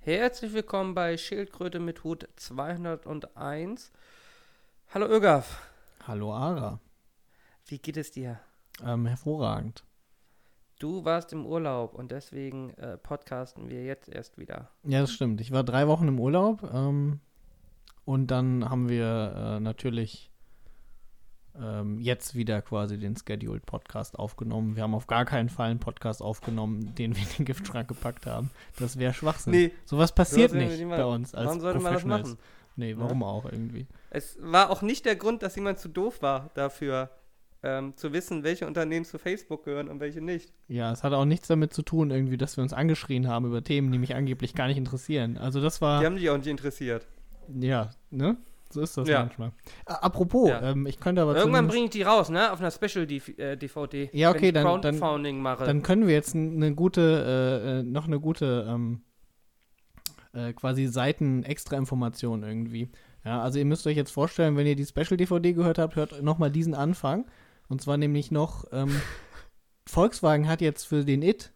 Herzlich willkommen bei Schildkröte mit Hut 201. Hallo Ögaf, Hallo Ara. wie geht es dir? Ähm, hervorragend. Du warst im Urlaub und deswegen äh, podcasten wir jetzt erst wieder. Ja, das stimmt. Ich war drei Wochen im Urlaub ähm, und dann haben wir äh, natürlich ähm, jetzt wieder quasi den Scheduled Podcast aufgenommen. Wir haben auf gar keinen Fall einen Podcast aufgenommen, den wir in den Giftschrank gepackt haben. Das wäre Schwachsinn. Nee. Sowas passiert nicht bei uns als Warum sollte man das machen? Nee, warum auch irgendwie. Es war auch nicht der Grund, dass jemand zu doof war dafür, ähm, zu wissen, welche Unternehmen zu Facebook gehören und welche nicht. Ja, es hat auch nichts damit zu tun, irgendwie, dass wir uns angeschrien haben über Themen, die mich angeblich gar nicht interessieren. Also das war. Die haben dich auch nicht interessiert. Ja, ne? So ist das Ja. manchmal. Apropos, Ja. ähm, ich könnte aber Irgendwann bringe ich die raus, ne? Auf einer Special-DVD. Ja, okay, wenn ich dann- dann- dann können wir jetzt eine gute, äh, äh, noch eine gute, ähm, äh, quasi Seiten-Extra-Information irgendwie. Ja, also ihr müsst euch jetzt vorstellen, wenn ihr die Special-DVD gehört habt, hört nochmal diesen Anfang. Und zwar nämlich noch, ähm, Volkswagen hat jetzt für den IT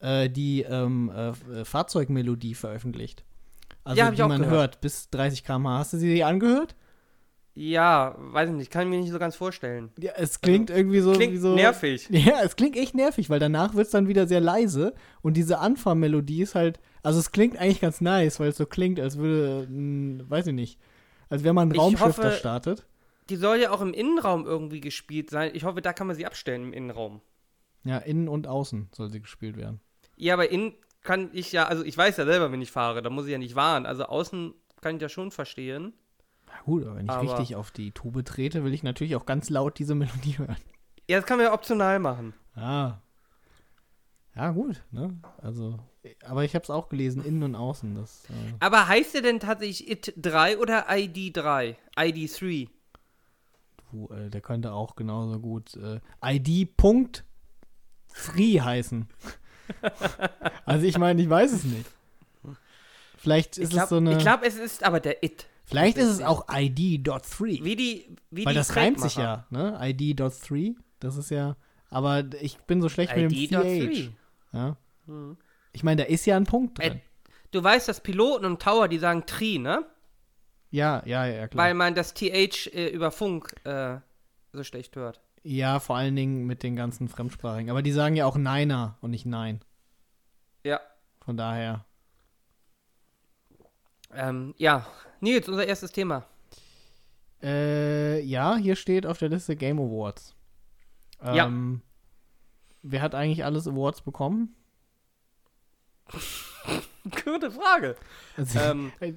äh, die ähm, äh, äh, Fahrzeugmelodie veröffentlicht. Also Ja, die auch man gehört. hört bis 30 km/h. Hast du sie dir angehört? ja, weiß ich nicht, kann ich mir nicht so ganz vorstellen. Ja, es klingt irgendwie so Also, Klingt so. nervig. Ja, es klingt echt nervig, weil danach wird es dann wieder sehr leise und diese Anfahrmelodie ist halt, also es klingt eigentlich ganz nice, weil es so klingt, als würde, mh, weiß ich nicht, als wäre man ein Raumschiff, das startet. Die soll ja auch im Innenraum irgendwie gespielt sein. Ich hoffe, da kann man sie abstellen im Innenraum. Ja, innen und außen soll sie gespielt werden. Ja, aber innen kann ich ja, also ich weiß ja selber, wenn ich fahre, da muss ich ja nicht fahren. Also außen kann ich ja schon verstehen. Na gut, aber wenn ich Aber- richtig auf die Tube trete, will ich natürlich auch ganz laut diese Melodie hören. Ja, das kann man ja optional machen. Ah. Ja, gut, ne? Also, aber ich habe es auch gelesen, innen und außen. Das, äh, Aber heißt der denn tatsächlich IT 3 oder ID 3? ID 3? du, äh, der könnte auch genauso gut äh, ID.free heißen. Also ich meine, ich weiß es nicht. Vielleicht ist Ich es so glaube, eine. glaub, es ist aber der IT. vielleicht ist es auch ID.3. Wie die, wie Weil die das reimt sich ja, ne? ID.3. Das ist ja. Aber ich bin so schlecht mit dem ID 3. 3. Ja. Hm. Ich meine, da ist ja ein Punkt Äh, drin. Du weißt, dass Piloten und Tower, die sagen Tri, ne? ja, ja, ja, klar. Weil man das TH äh, über Funk äh, so schlecht hört. Ja, vor allen Dingen mit den ganzen Fremdsprachigen. Aber die sagen ja auch Neiner und nicht Nein. Ja. Von daher. Ähm, ja. Nils, unser erstes Thema. Äh, ja, hier steht auf der Liste Game Awards. Ja. Ähm, Wer hat eigentlich alles Awards bekommen? Gute Frage. Also, ähm, äh,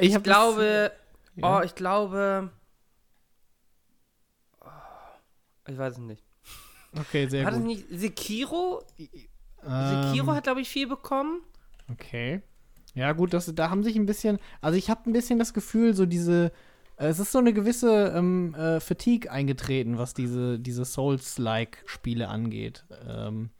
ich, das- glaube, ja. oh, ich glaube, oh, ich weiß es nicht. okay, sehr hat es gut. nicht Sekiro? Ähm, Sekiro hat, glaube ich, viel bekommen. Okay. Ja, gut, das, da haben sich ein bisschen, also ich habe ein bisschen das Gefühl, so diese, äh, es ist so eine gewisse ähm, äh, Fatigue eingetreten, was diese, diese Souls-like-Spiele angeht. Ähm,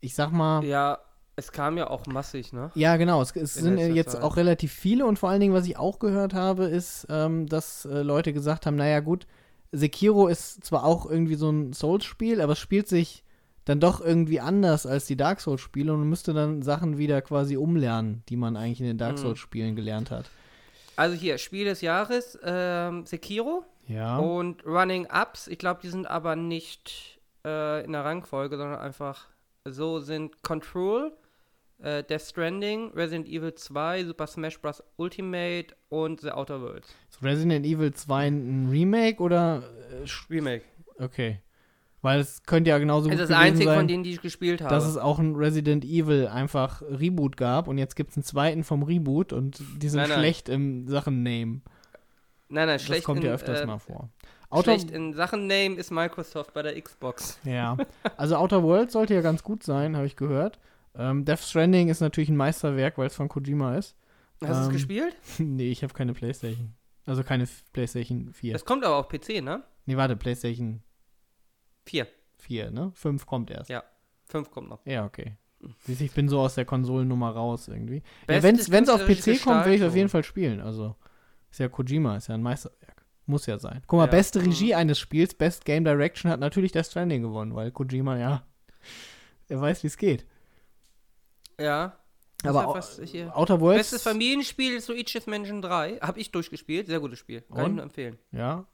ich sag mal, Ja, es kam ja auch massig, ne? Ja, genau. Es, es In sind jetzt Zeit. auch relativ viele und vor allen Dingen, was ich auch gehört habe, ist, ähm, dass äh, Leute gesagt haben, naja gut, Sekiro ist zwar auch irgendwie so ein Souls-Spiel, aber es spielt sich dann doch irgendwie anders als die Dark Souls-Spiele und müsste dann Sachen wieder quasi umlernen, die man eigentlich in den Dark Mhm. Souls-Spielen gelernt hat. Also hier, Spiel des Jahres, ähm, Sekiro Ja. und Running Ups. Ich glaube, die sind aber nicht äh, in der Rangfolge, sondern einfach so sind Control, äh, Death Stranding, Resident Evil 2, Super Smash Bros. Ultimate und The Outer Worlds. Resident Evil 2 ein Remake oder äh, Remake. okay. Weil es könnte ja genauso Das gut ist das einzige sein. von denen, die ich gespielt habe. dass es auch ein Resident Evil einfach Reboot gab und jetzt gibt es einen zweiten vom Reboot und die sind Nein, nein. schlecht im Sachen Name. nein, nein, Das schlecht kommt in, ja öfters äh, mal vor. Outer, Schlecht in Sachen Name ist Microsoft bei der Xbox. ja, also Outer World sollte ja ganz gut sein, habe ich gehört. Ähm, Death Stranding ist natürlich ein Meisterwerk, weil es von Kojima ist. Hast du es Ähm, gespielt? nee, ich habe keine Playstation. Also keine Playstation 4. Es kommt aber auf PC, ne? nee, warte, Playstation 4. 4, ne? 5 kommt erst. Ja. 5 kommt noch. Ja, okay. Siehst Ich bin so aus der Konsolennummer raus irgendwie. Ja, wenn es auf PC kommt, werde ich auf Gestaltung. jeden Fall spielen. Also, ist ja Kojima, ist ja ein Meisterwerk. Muss ja sein. Guck mal, Ja. beste Mhm. Regie eines Spiels, Best Game Direction hat natürlich Death Stranding gewonnen, weil Kojima, ja, er weiß, wie es geht. Ja. Das Aber was hier- Outer Worlds. Bestes Familienspiel ist Luigi's Mansion 3. Hab ich durchgespielt. Sehr gutes Spiel. Kann ich nur empfehlen. Ja.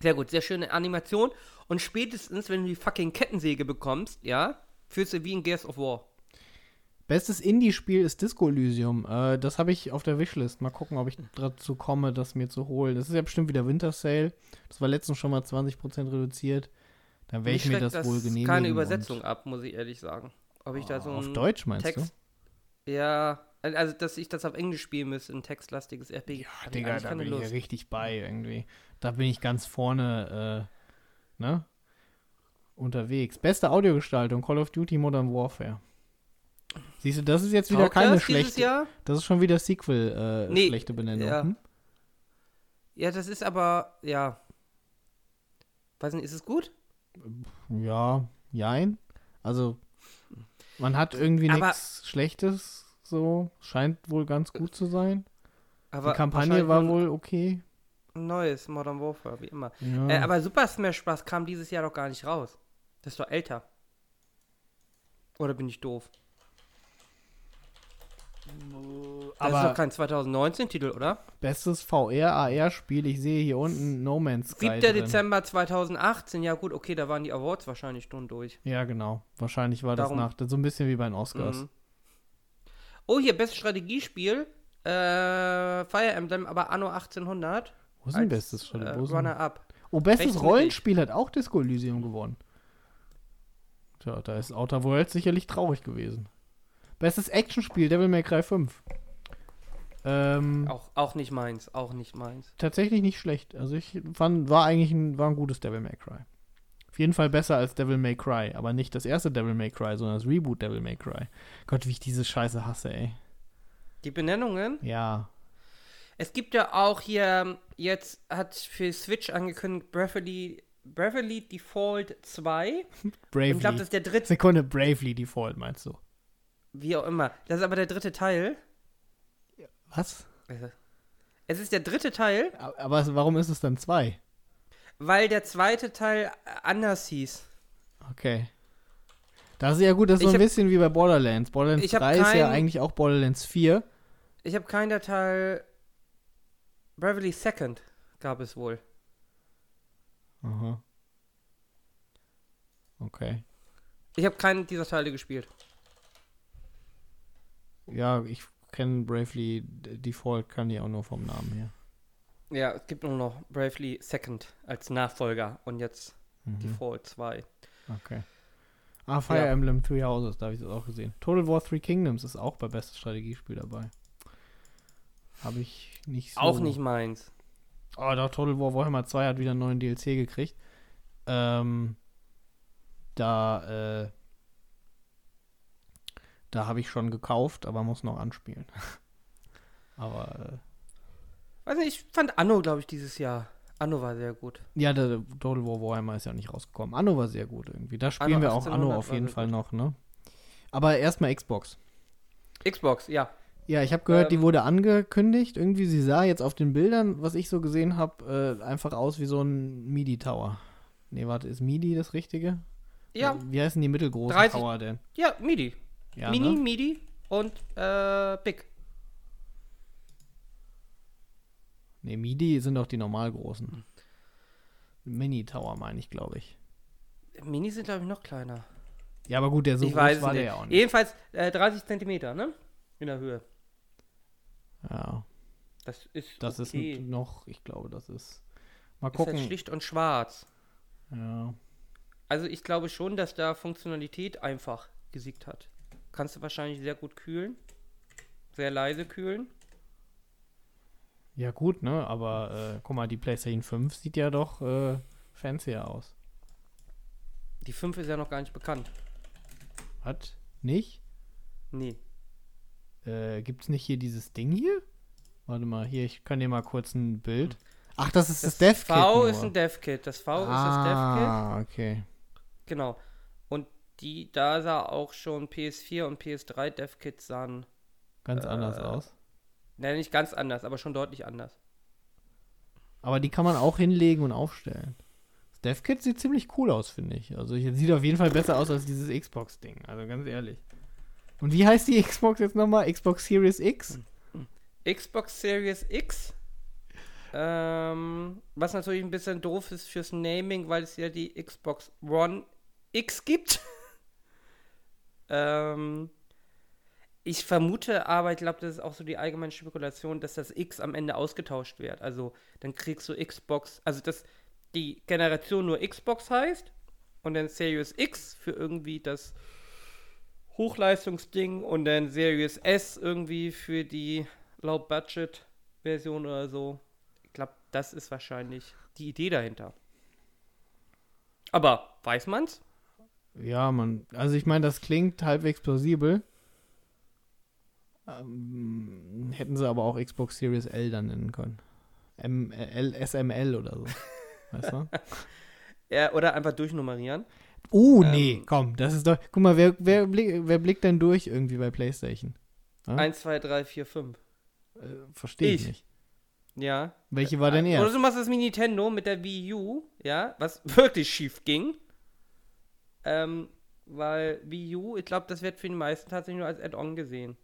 Sehr gut, sehr schöne Animation. Und spätestens, wenn du die fucking Kettensäge bekommst, ja, fühlst du wie in Gears of War. Bestes Indie-Spiel ist Disco Elysium. Äh, das habe ich auf der Wishlist. Mal gucken, ob ich dazu komme, das mir zu holen. Das ist ja bestimmt wieder Winter Sale. Das war letztens schon mal 20% reduziert. Dann werde ich mir schreckt das, wohl genehmigen. keine Übersetzung ab, muss ich ehrlich sagen. Ob ich da so Auf einen Deutsch meinst Text. Ja, also dass ich das auf Englisch spielen müsste, ein textlastiges RPG. du? Ja, ich Digga, da bin ich ja Lust. richtig bei irgendwie. Da bin ich ganz vorne, äh, ne? Unterwegs. Beste Audiogestaltung, Call of Duty Modern Warfare. Siehst du, das ist jetzt wieder keine schlechte. Jahr? Das ist schon wieder Sequel, äh, Nee, schlechte Benennung. ja. Hm? Ja, das ist aber, ja. Weiß nicht, ist es gut? Ja, jein. Also, man hat irgendwie nichts Schlechtes, so. Scheint wohl ganz gut zu sein. Aber Die Kampagne war wohl okay. neues Modern Warfare, wie immer. Ja. Äh, aber Super Smash Bros. kam dieses Jahr doch gar nicht raus. Das ist doch älter. Oder bin ich doof? Das ist doch kein 2019-Titel, oder? bestes VR-AR-Spiel, ich sehe hier unten No Man's Sky 7. drin. Dezember 2018, ja gut, okay, da waren die Awards wahrscheinlich schon durch. Ja, genau. Wahrscheinlich war das Darum- nach, so ein bisschen wie bei den Oscars. Mhm. Oh, hier, bestes Strategiespiel. Äh, Fire Emblem, aber Anno 1800. Wo ist denn bestes Äh, Strategie? Wo ist denn- Runner-up. oh, bestes rechts. Rollenspiel hat auch Disco Elysium gewonnen. Tja, da ist Outer Worlds sicherlich traurig gewesen. Bestes Actionspiel, Devil May Cry 5. Ähm, Auch, auch nicht meins, auch nicht meins. tatsächlich nicht schlecht. Also ich fand, war eigentlich ein, war ein gutes Devil May Cry. Auf jeden Fall besser als Devil May Cry, aber nicht das erste Devil May Cry, sondern das Reboot Devil May Cry. Gott, wie ich diese Scheiße hasse, ey. Die Benennungen. Ja. Es gibt ja auch hier, jetzt hat für Switch angekündigt, Bravely, Bravely Default 2. Bravely. Ich glaube, das ist der dritte, Sekunde, Bravely Default, meinst du? Wie auch immer. Das ist aber der dritte Teil. Was? Es ist der dritte Teil, Aber warum ist es dann zwei? weil der zweite Teil anders hieß. Okay. Das ist ja gut, das ist Ich so ein hab- bisschen wie bei Borderlands. Borderlands Ich hab 3 ist ja eigentlich auch Borderlands 4. Ich habe keinen der Teil. Bravely Second gab es wohl. Aha. Okay. Ich habe keinen dieser Teile gespielt. Ja, ich kenne Bravely Default, kann die auch nur vom Namen her. Ja, es gibt nur noch Bravely Second als Nachfolger und jetzt Mhm. Default 2. Okay. Ah, Fire Ja. Emblem Three Houses, da habe ich das auch gesehen. Total War Three Kingdoms ist auch bei bestes Strategiespiel dabei. Habe ich nicht so. Auch nicht meins. Oh, doch, Total War Warhammer 2 hat wieder einen neuen DLC gekriegt. Ähm, da, äh, da habe ich schon gekauft, aber muss noch anspielen. aber, Weiß nicht, ich fand Anno, glaube ich, dieses Jahr. Anno war sehr gut. äh, ja, der Total War Warhammer ist ja nicht rausgekommen. Anno war sehr gut irgendwie. Da spielen Anno wir auch Anno 1800 auf jeden Fall gut. noch, ne? Aber erstmal Xbox. Xbox, ja. Ja, ich habe gehört, die Ähm, wurde angekündigt. Irgendwie, sie sah jetzt auf den Bildern, was ich so gesehen habe, äh, einfach aus wie so ein MIDI-Tower. Nee, warte, ist MIDI das Richtige? Ja, Wie heißen die mittelgroßen 30 Tower denn? ja, MIDI. Ja, Mini, ne? MIDI und äh, Big. Nee, MIDI sind doch die normal großen. Mini-Tower meine ich, glaube ich. Mini sind, glaube ich, noch kleiner. Ja, aber gut, der so ich groß war nicht. der ja auch nicht. Jedenfalls äh, 30 Zentimeter, ne? In der Höhe. Ja, Das ist das okay. ist noch, ich glaube, das ist. Mal Ist gucken. halt schlicht und schwarz. ja. Also ich glaube schon, dass da Funktionalität einfach gesiegt hat. Kannst du wahrscheinlich sehr gut kühlen. Sehr leise kühlen. ja, gut, ne? Aber äh, guck mal, die PlayStation 5 sieht ja doch äh, fancier aus. Die 5 ist ja noch gar nicht bekannt. Hat? Nicht? Nee. Äh, gibt's nicht hier dieses Ding hier? Warte mal, hier, ich kann dir mal kurz ein Bild. Ach, das ist das, Dev-Kit. V nur. ist ein Dev-Kit. Das V ist das Dev-Kit. Ah, okay. Genau. Die, da sah auch schon PS4 und PS3 Dev-Kits sahen, Ganz anders Äh, aus. ne, nicht ganz anders, aber schon deutlich anders. Aber die kann man auch hinlegen und aufstellen. Das Dev-Kit sieht ziemlich cool aus, finde ich. Also, es sieht auf jeden Fall besser aus als dieses Xbox-Ding. Also, ganz ehrlich. Und wie heißt die Xbox jetzt nochmal? Xbox Series X? Xbox Series X. Ähm, was natürlich ein bisschen doof ist fürs Naming, weil es ja die Xbox One X gibt. ähm, ich vermute aber, ich glaube, das ist auch so die allgemeine Spekulation, dass das X am Ende ausgetauscht wird. Also dann kriegst du Xbox, also dass die Generation nur Xbox heißt und dann Series X für irgendwie das Hochleistungsding und dann Series S irgendwie für die Low-Budget-Version oder so. Ich glaube, das ist wahrscheinlich die Idee dahinter. Aber weiß man's? Ja, man. Also ich meine, das klingt halbwegs plausibel. Ähm, hätten sie aber auch Xbox Series L dann nennen können. M L SML oder so. Weißt du? ja, oder einfach durchnummerieren. Oh, ähm, nee, komm, das ist doch. Guck mal, wer, wer, blick, wer blickt denn durch irgendwie bei PlayStation? Ja? 1, 2, 3, 4, 5. Äh, Verstehe ich. nicht. Ja. Welche war denn erst? Oder du machst das wie Nintendo mit der Wii U, ja, was wirklich schief ging. Ähm, weil Wii U, ich glaube, das wird für die meisten tatsächlich nur als Add-on gesehen.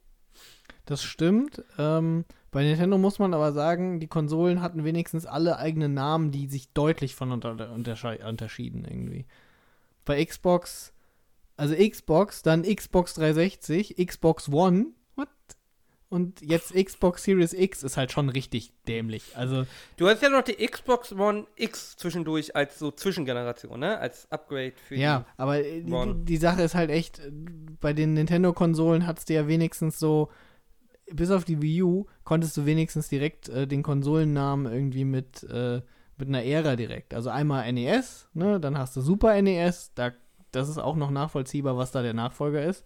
Das stimmt. Ähm, bei Nintendo muss man aber sagen, die Konsolen hatten wenigstens alle eigene Namen, die sich deutlich von unter unterschieden irgendwie. Bei Xbox, also Xbox, dann Xbox 360, Xbox One? Und jetzt Xbox Series X ist halt schon richtig dämlich. Also du hast ja noch die Xbox One X zwischendurch als so Zwischengeneration, ne? Als Upgrade für ja, die aber die, die, Sache ist halt echt, bei den Nintendo-Konsolen hattest du ja wenigstens so bis auf die Wii U konntest du wenigstens direkt äh, den Konsolennamen irgendwie mit, äh, mit einer Ära direkt. Also einmal NES, ne, dann hast du Super NES, da, das ist auch noch nachvollziehbar, was da der Nachfolger ist.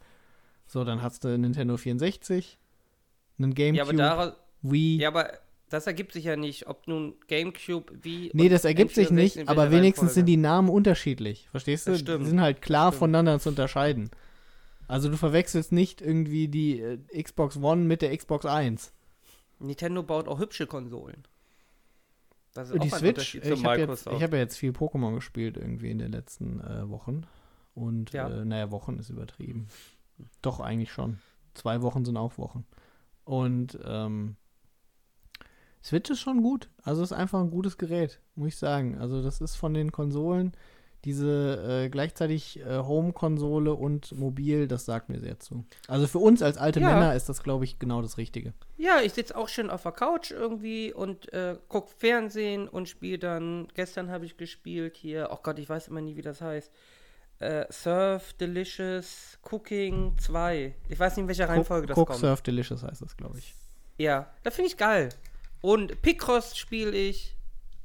So, dann hast du Nintendo 64, einen GameCube, ja, aber Wii. Ja, aber das ergibt sich ja nicht, ob nun GameCube, wie. Nee, das ergibt sich nicht, aber wenigstens sind die Namen unterschiedlich. Verstehst du? Die sind halt klar voneinander zu unterscheiden. Also du verwechselst nicht irgendwie die äh, Xbox One mit der Xbox 1. Nintendo baut auch hübsche Konsolen. Das ist die auch Switch, ich habe hab ja jetzt viel Pokémon gespielt irgendwie in den letzten äh, Wochen. Und ja. äh, naja, Wochen ist übertrieben. Doch, eigentlich schon. Zwei Wochen sind auch Wochen. Und ähm, Switch ist schon gut. Also ist einfach ein gutes Gerät, muss ich sagen. Also das ist von den Konsolen, diese äh, gleichzeitig äh, Home-Konsole und mobil, das sagt mir sehr zu. Also für uns als alte ja. Männer ist das, glaube ich, genau das Richtige. Ja, ich sitze auch schön auf der Couch irgendwie und äh, gucke Fernsehen und spiele dann. Gestern habe ich gespielt hier, oh Gott, ich weiß immer nie, wie das heißt. Äh, Surf Delicious Cooking 2. Ich weiß nicht, in welcher Reihenfolge das Cook kommt. Surf Delicious heißt das, glaube ich. Ja, das finde ich geil. Und Picross spiele ich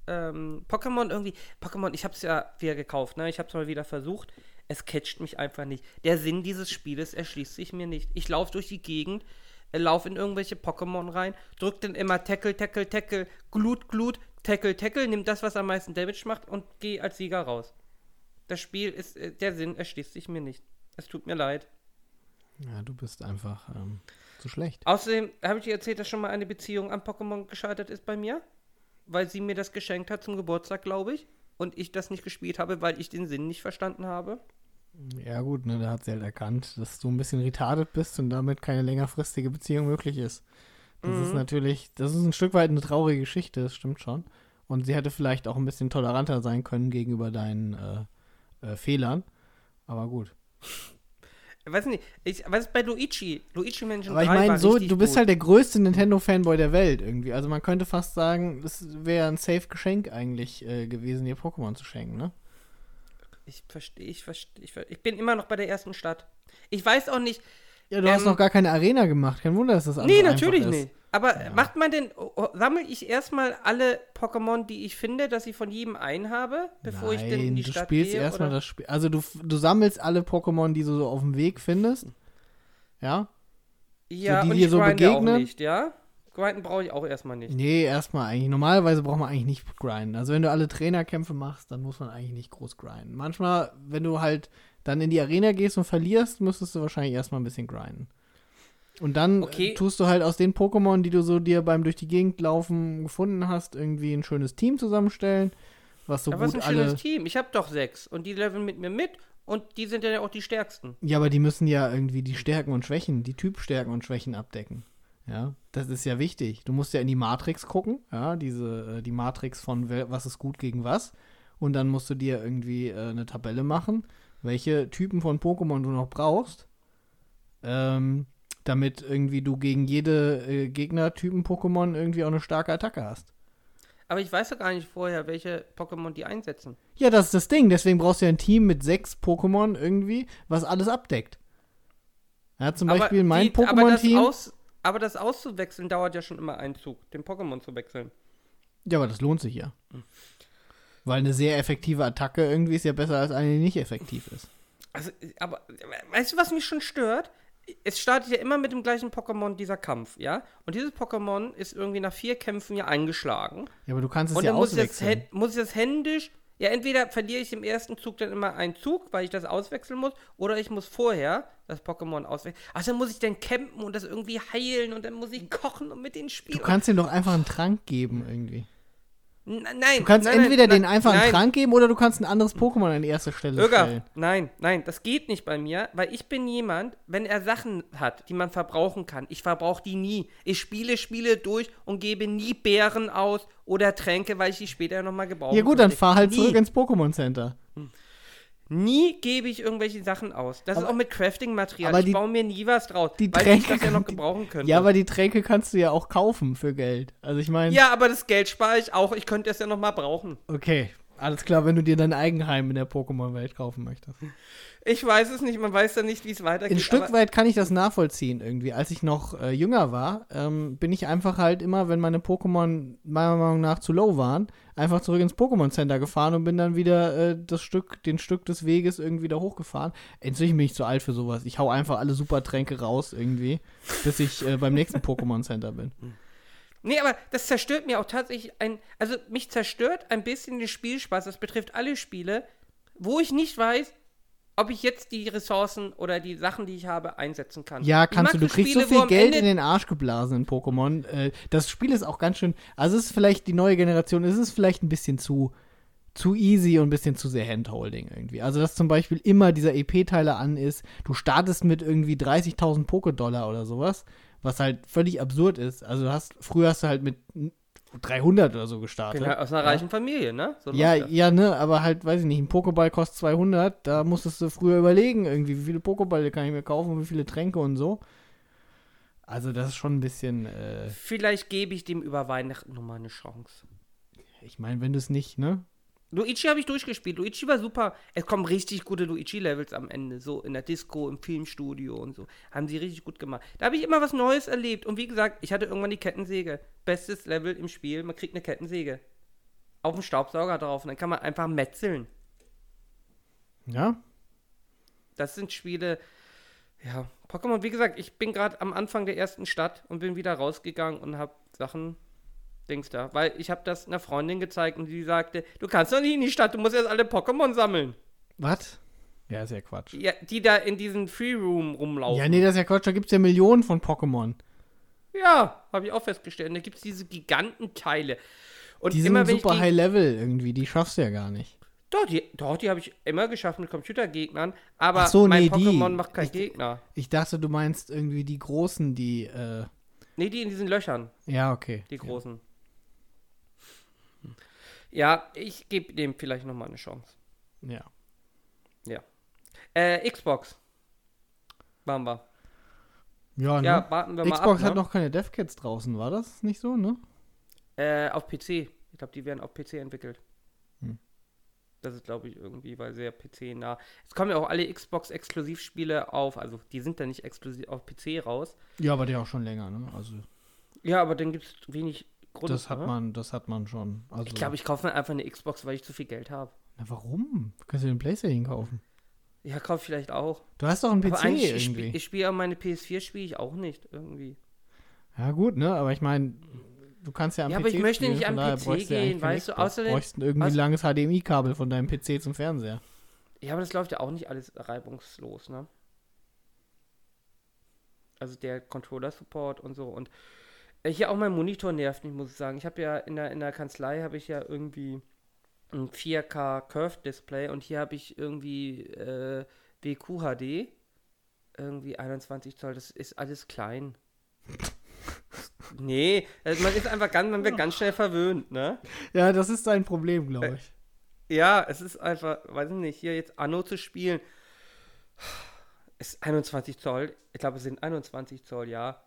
ähm, Pokémon irgendwie, Pokémon, ich habe es ja wieder gekauft, ne? Ich habe es mal wieder versucht. Es catcht mich einfach nicht. Der Sinn dieses Spieles erschließt sich mir nicht. Ich laufe durch die Gegend, äh, laufe in irgendwelche Pokémon rein, drück dann immer Tackle, Tackle, Tackle, Glut, Glut, Tackle, Tackle, nimm das, was am meisten Damage macht und geh als Sieger raus. Das Spiel ist, äh, der Sinn erschließt sich mir nicht. Es tut mir leid. Ja, du bist einfach ähm, zu schlecht. Außerdem habe ich dir erzählt, dass schon mal eine Beziehung an Pokémon gescheitert ist bei mir weil sie mir das geschenkt hat zum Geburtstag, glaube ich. Und ich das nicht gespielt habe, weil ich den Sinn nicht verstanden habe. Ja, gut, ne, da hat sie halt erkannt, dass du ein bisschen retardet bist und damit keine längerfristige Beziehung möglich ist. Das mhm. ist natürlich, das ist ein Stück weit eine traurige Geschichte, das stimmt schon. Und sie hätte vielleicht auch ein bisschen toleranter sein können gegenüber deinen äh, äh, Fehlern. Aber gut weiß nicht, ich weiß bei Luigi, Luigi Mansion Aber ich meine, so, du bist gut. halt der größte Nintendo-Fanboy der Welt irgendwie. Also man könnte fast sagen, das wäre ein safe Geschenk eigentlich äh, gewesen, dir Pokémon zu schenken, ne? Ich verstehe, ich verstehe, ich, ich bin immer noch bei der ersten Stadt. Ich weiß auch nicht. Ja, du ähm, hast noch gar keine Arena gemacht. Kein Wunder, dass das alles Nee, natürlich nicht. Aber ja. macht man denn, oh, oh, sammle ich erstmal alle Pokémon, die ich finde, dass ich von jedem einen habe, bevor Nein, ich denn in die Stadt gehe? du spielst erstmal das Spiel. Also du, du sammelst alle Pokémon, die du so auf dem Weg findest. Ja? Ja, so, die und dir so begegnen. Auch nicht, ja? Grinden brauche ich auch erstmal nicht. Nee, erstmal eigentlich. Normalerweise braucht man eigentlich nicht grinden. Also wenn du alle Trainerkämpfe machst, dann muss man eigentlich nicht groß grinden. Manchmal, wenn du halt dann in die Arena gehst und verlierst, müsstest du wahrscheinlich erstmal ein bisschen grinden. Und dann okay. tust du halt aus den Pokémon, die du so dir beim durch die Gegend laufen gefunden hast, irgendwie ein schönes Team zusammenstellen, was so ja, gut was ein schönes Team. Ich habe doch sechs und die leveln mit mir mit und die sind ja auch die stärksten. Ja, aber die müssen ja irgendwie die Stärken und Schwächen, die Typstärken und Schwächen abdecken. Ja, das ist ja wichtig. Du musst ja in die Matrix gucken, ja, diese, äh, die Matrix von was ist gut gegen was. Und dann musst du dir irgendwie äh, eine Tabelle machen, welche Typen von Pokémon du noch brauchst, ähm, damit irgendwie du gegen jede äh, Gegnertypen-Pokémon irgendwie auch eine starke Attacke hast. Aber ich weiß ja gar nicht vorher, welche Pokémon die einsetzen. Ja, das ist das Ding. Deswegen brauchst du ja ein Team mit sechs Pokémon irgendwie, was alles abdeckt. Ja, zum Beispiel mein aber Pokémon-Team. aus, aber das auszuwechseln dauert ja schon immer einen Zug, den Pokémon zu wechseln. Ja, aber das lohnt sich ja. Weil eine sehr effektive Attacke irgendwie ist ja besser als eine, die nicht effektiv ist. Also, aber weißt du, was mich schon stört? Es startet ja immer mit dem gleichen Pokémon dieser Kampf, ja? Und dieses Pokémon ist irgendwie nach vier Kämpfen ja eingeschlagen. Ja, aber du kannst es Und ja dann muss ich, das, auswechseln. hän- muss ich das händisch. Ja, entweder verliere ich im ersten Zug dann immer einen Zug, weil ich das auswechseln muss, oder ich muss vorher das Pokémon auswechseln. Also dann muss ich dann campen und das irgendwie heilen und dann muss ich kochen und mit den Du spielen. kannst ihm doch einfach einen Trank geben irgendwie. Nein, Du kannst nein, entweder nein, den einfach einen. Trank geben oder du kannst ein anderes Pokémon an erste Stelle Irga, stellen. nein, nein, das geht nicht bei mir, weil ich bin jemand, wenn er Sachen hat, die man verbrauchen kann, ich verbrauche die nie. Ich spiele Spiele durch und gebe nie Beeren aus oder Tränke, weil ich die später nochmal gebrauchen Ja gut, dann fahr halt nie. zurück ins Pokémon Center. Nie gebe ich irgendwelche Sachen aus. Das Aber- ist auch mit Crafting-Material. Ich die- baue mir nie was draus, die weil ich Tränke das ja noch gebrauchen könnte. Ja, aber die Tränke kannst du ja auch kaufen für Geld. Also ich meine, ja, aber das Geld spare ich auch. Ich könnte es ja nochmal brauchen. okay, alles klar, wenn du dir dein Eigenheim in der Pokémon-Welt kaufen möchtest. Ich weiß es nicht, man weiß ja nicht, wie es weitergeht. Ein Stück weit kann ich das nachvollziehen irgendwie. Als ich noch äh, jünger war, ähm, bin ich einfach halt immer, wenn meine Pokémon meiner Meinung nach zu low waren, einfach zurück ins Pokémon Center gefahren und bin dann wieder äh, das Stück, den Stück des Weges irgendwie da hochgefahren. Inzwischen bin ich zu alt für sowas. Ich hau einfach alle Supertränke raus irgendwie, bis ich äh, beim nächsten Pokémon Center bin. Nee, aber das zerstört mir auch tatsächlich ein. Also, mich zerstört ein bisschen den Spielspaß. Das betrifft alle Spiele, wo ich nicht weiß, ob ich jetzt die Ressourcen oder die Sachen, die ich habe, einsetzen kann. Ja, kannst du. Du so kriegst so Spiele, wo viel Geld Ende- in den Arsch geblasen in Pokémon. Äh, das Spiel ist auch ganz schön. Also es ist vielleicht die neue Generation, es ist vielleicht ein bisschen zu, zu easy und ein bisschen zu sehr Handholding irgendwie. Also dass zum Beispiel immer dieser EP-Teiler an ist. Du startest mit irgendwie 30.000 Poké-Dollar oder sowas, was halt völlig absurd ist. Also du hast, früher hast du halt mit 300 oder so gestartet. halt aus einer ja. reichen Familie, ne? So Ja, ja, ne, aber halt, weiß ich nicht, ein Pokéball kostet 200, da musstest du früher überlegen, irgendwie, wie viele Pokéballe kann ich mir kaufen und wie viele Tränke und so. Also, das ist schon ein bisschen, äh, Vielleicht gebe ich dem über Weihnachten nochmal eine Chance. ich meine, wenn du es nicht, ne? Luigi habe ich durchgespielt. Luigi war super. Es kommen richtig gute Luigi-Levels am Ende. So in der Disco, im Filmstudio und so. Haben sie richtig gut gemacht. Da habe ich immer was Neues erlebt. Und wie gesagt, ich hatte irgendwann die Kettensäge. Bestes Level im Spiel. Man kriegt eine Kettensäge. Auf den Staubsauger drauf. Und dann kann man einfach metzeln. Ja? Das sind Spiele. Ja, Pokémon, wie gesagt, ich bin gerade am Anfang der ersten Stadt und bin wieder rausgegangen und habe Sachen. Dings da. Weil ich habe das einer Freundin gezeigt und die sagte: Du kannst doch nicht in die Stadt, du musst erst alle Pokémon sammeln. Was? Ja, ist ja Quatsch. Ja, die da in diesem Free Room rumlaufen. Ja, nee, das ist ja Quatsch, da gibt's ja Millionen von Pokémon. Ja, habe ich auch festgestellt. Und da gibt es diese Gigantenteile. Und Die sind immer wenn super High Level irgendwie, die schaffst du ja gar nicht. Doch, die, doch, die habe ich immer geschafft mit Computergegnern. Aber Ach so, mein nee, die. Pokémon macht keinen Ich- Gegner. Ich dachte, du meinst irgendwie die großen, die, äh, Nee, die in diesen Löchern, ja, okay. die großen. Ja, ich gebe dem vielleicht nochmal eine Chance. Ja. Äh, Xbox. Waren wir. Ja, ne? Ja, warten wir mal Xbox ab. hat ne? noch keine DevKits draußen, war das nicht so, ne? Äh, auf PC. Ich glaube, die werden auf PC entwickelt. Hm. Das ist, glaube ich, irgendwie, weil sehr PC-nah. Es kommen ja auch alle Xbox-Exklusivspiele auf, also die sind dann nicht exklusiv auf PC raus. Ja, aber die auch schon länger, ne? Also Ja, aber dann gibt es wenig Grund. das hat ne? man, das hat man schon. Also, Ich glaube, ich kaufe mir einfach eine Xbox, weil ich zu viel Geld habe. Na, warum? Du kannst dir den Playstation kaufen. Ja, kaufe vielleicht auch. Du hast doch einen PC eigentlich, ich irgendwie. spiele spiel auch meine PS4 spiele ich auch nicht irgendwie. ja, gut, ne? Aber ich meine, du kannst ja am Ja, PC aber ich möchte spielen, nicht am PC du gehen, weißt du, außerdem- Du bräuchst irgendwie ein langes HDMI-Kabel von deinem PC zum Fernseher. Ja, aber das läuft ja auch nicht alles reibungslos, ne? Also der Controller-Support und so. Und hier auch mein Monitor nervt mich, muss ich sagen. Ich habe ja in der, in der Kanzlei habe ich ja irgendwie ein 4K Curved Display und hier habe ich irgendwie äh, WQHD. Irgendwie 21 Zoll, das ist alles klein. nee, also man ist einfach ganz, man wird ganz schnell verwöhnt, ne? Ja, das ist dein Problem, glaube ich. Ja, es ist einfach, weiß ich nicht, hier jetzt Anno zu spielen, ist 21 Zoll. Ich glaube, es sind 21 Zoll, ja.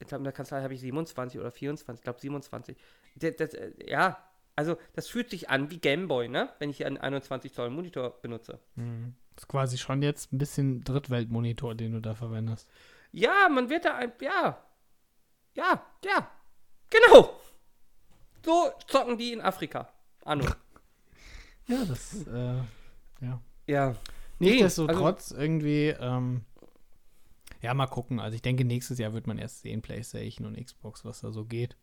Ich glaube, in der Kanzlei habe ich 27 oder 24, ich glaube 27. Das, das, äh, ja, also das fühlt sich an wie Gameboy, ne? Wenn ich einen 21 Zoll Monitor benutze. Mhm. Das ist quasi schon jetzt ein bisschen Drittweltmonitor, den du da verwendest. Ja, man wird da ein, ja, ja, ja, genau. So zocken die in Afrika. Anno. Ja, das, äh, ja. Ja. Nichtsdestotrotz also, irgendwie, ähm, ja, mal gucken. Also ich denke, nächstes Jahr wird man erst sehen, Playstation und Xbox, was da so geht.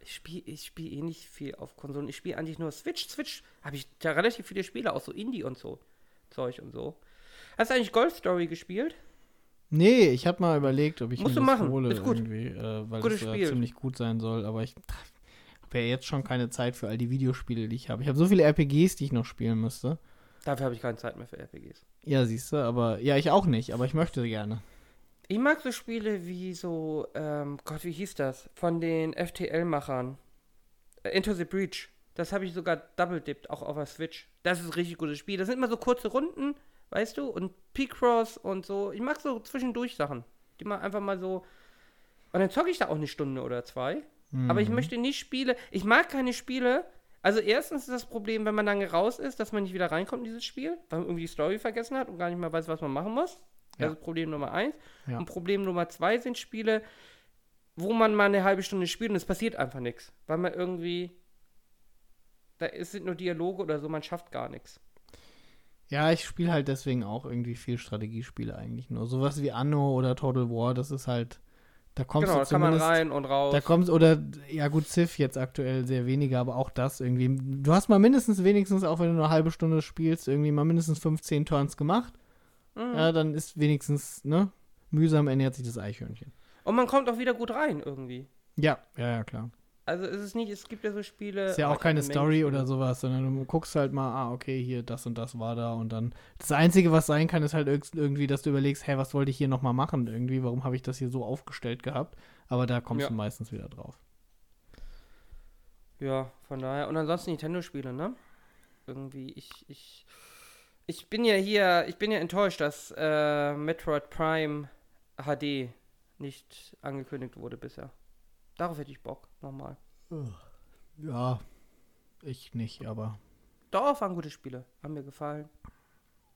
Ich spiele ich spiel eh nicht viel auf Konsolen. Ich spiele eigentlich nur Switch. Switch habe ich ja relativ viele Spiele, auch so Indie und so. Zeug und so. Hast du eigentlich Golf Story gespielt? Nee, ich habe mal überlegt, ob ich Musst mir du das machen. hole Ist gut. irgendwie, äh, weil Gutes das Spiel. ja ziemlich gut sein soll. Aber ich habe ja jetzt schon keine Zeit für all die Videospiele, die ich habe. Ich habe so viele RPGs, die ich noch spielen müsste. Dafür habe ich keine Zeit mehr für RPGs. Ja, siehst du, aber ja, ich auch nicht, aber ich möchte gerne. Ich mag so Spiele wie so, ähm, Gott, wie hieß das? Von den FTL-Machern. Äh, Into the Breach. Das habe ich sogar double-dipped, auch auf der Switch. Das ist ein richtig gutes Spiel. Das sind immer so kurze Runden, weißt du? Und P-Cross und so. Ich mag so zwischendurch Sachen. Die mal einfach mal so. Und dann zocke ich da auch eine Stunde oder zwei. Aber ich Mhm. möchte nicht Spiele. Ich mag keine Spiele. Also erstens ist das Problem, wenn man lange raus ist, dass man nicht wieder reinkommt in dieses Spiel, weil man irgendwie die Story vergessen hat und gar nicht mehr weiß, was man machen muss. Ja. Ist Problem Nummer eins. Ja. Und Problem Nummer zwei sind Spiele, wo man mal eine halbe Stunde spielt und es passiert einfach nichts. Weil man irgendwie. Da sind nur Dialoge oder so, man schafft gar nichts. Ja, ich spiele halt deswegen auch irgendwie viel Strategiespiele eigentlich nur. Sowas wie Anno oder Total War, das ist halt, da kommst genau, du da kann man rein und raus. da kommst, oder, ja gut, Civ jetzt aktuell sehr weniger, aber auch das irgendwie. Du hast mal mindestens, wenigstens, auch wenn du eine halbe Stunde spielst, irgendwie mal mindestens 15 Turns gemacht. Mhm. Ja, dann ist wenigstens, ne, mühsam ernährt sich das Eichhörnchen. Und man kommt auch wieder gut rein irgendwie. Ja, ja, ja, klar. Also ist es nicht, es gibt ja so Spiele. Ist ja auch keine Story oder sowas, sondern du guckst halt mal, ah, okay, hier, das und das war da und dann. Das Einzige, was sein kann, ist halt irg- irgendwie, dass du überlegst, hä, was wollte ich hier nochmal machen irgendwie, warum habe ich das hier so aufgestellt gehabt? Aber da kommst Ja. du meistens wieder drauf. Ja, von daher. Und ansonsten Nintendo-Spiele, ne? Irgendwie, ich, ich. Ich bin ja hier, ich bin ja enttäuscht, dass äh, Metroid Prime HD nicht angekündigt wurde bisher. Darauf hätte ich Bock, nochmal. Ja, ich nicht, aber. Darauf waren gute Spiele. Haben mir gefallen.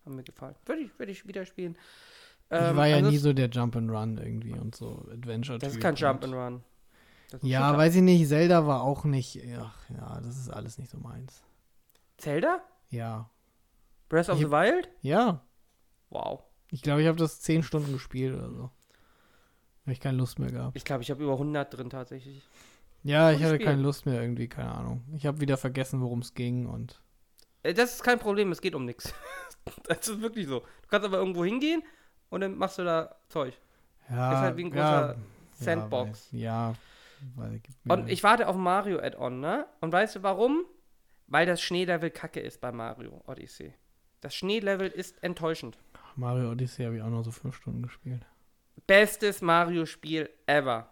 Haben mir gefallen. Würde ich, würde ich wieder spielen. ich Ähm, war ja nie ansonsten- so der Jump'n'Run irgendwie und so Adventure. Das ist kein Jump'n'Run. Ja, weiß ich nicht, Zelda war auch nicht. Ach, ja, das ist alles nicht so meins. Zelda? Ja. Breath of Ich- the Wild? Ja. Wow. Ich glaube, ich habe das zehn Stunden gespielt oder so. Habe ich keine Lust mehr gehabt. Ich glaube, ich habe über 100 drin tatsächlich. Ja, ich hatte Spiel. keine Lust mehr irgendwie, keine Ahnung. Ich habe wieder vergessen, worum es ging und Äh, Das ist kein Problem, es geht um nichts. Das ist wirklich so. Du kannst aber irgendwo hingehen und dann machst du da Zeug. ja, ist halt wie ein ja, großer Sandbox. Ja, weil, weil gibt mir- Und ich warte auf Mario Add-on, ne? Und weißt du warum? Weil das Schneelevel kacke ist bei Mario Odyssey. Das Schneelevel ist enttäuschend. Mario Odyssey habe ich auch noch so fünf Stunden gespielt. Bestes Mario-Spiel ever.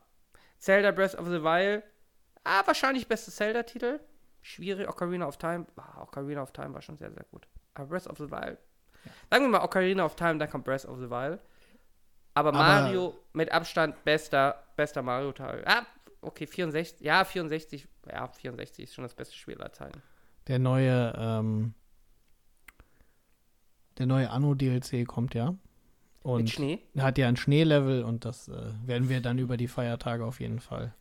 Zelda Breath of the Wild. Ah, wahrscheinlich bestes Zelda-Titel. Schwierig. Ocarina of Time. Ah, Ocarina of Time war schon sehr, sehr gut. Aber Breath of the Wild. Sagen wir mal Ocarina of Time, dann kommt Breath of the Wild. Aber, Aber- Mario mit Abstand bester, bester Mario-Teil. Ah, okay, 64. Ja, 64. Ja, 64 ist schon das beste Spiel aller Zeiten. Der neue, ähm, der neue Anno-DLC kommt ja. Mit Und Schnee. hat ja ein Schneelevel und das äh, werden wir dann über die Feiertage auf jeden Fall.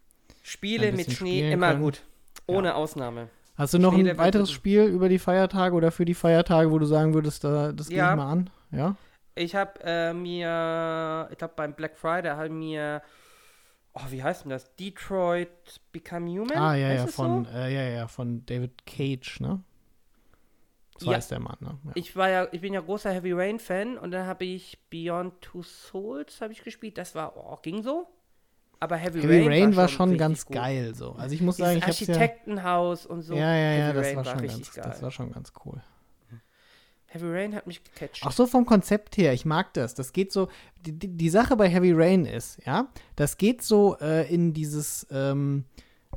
Spiele mit Schnee immer können. gut. Ohne Ausnahme. Hast du noch ein weiteres. Spiel über die Feiertage oder für die Feiertage, wo du sagen würdest, da, das gehe Ja. ich mal an? Ja? Ich habe äh, mir, ich glaube beim Black Friday habe mir, oh, wie heißt denn das? Detroit Become Human? Ah, ja, ja, von, So? äh, ja, ja, von David Cage, ne? So Ja. heißt der Mann, ne? Ja. Ich war ja, ich bin ja großer Heavy Rain Fan und dann habe ich Beyond Two Souls habe ich gespielt. Das war, oh, ging so. Aber Heavy, Heavy Rain, Rain war schon schon ganz gut. geil so. Also ich muss Dieses sagen, ich hab's ja. Architektenhaus und so. Ja, ja, ja, das war schon richtig ganz, geil. das war schon ganz cool. Heavy Rain hat mich gecatcht. Auch so vom Konzept her, ich mag das. Das geht so, die, die, Sache bei Heavy Rain ist, ja, das geht so äh, in dieses, ähm,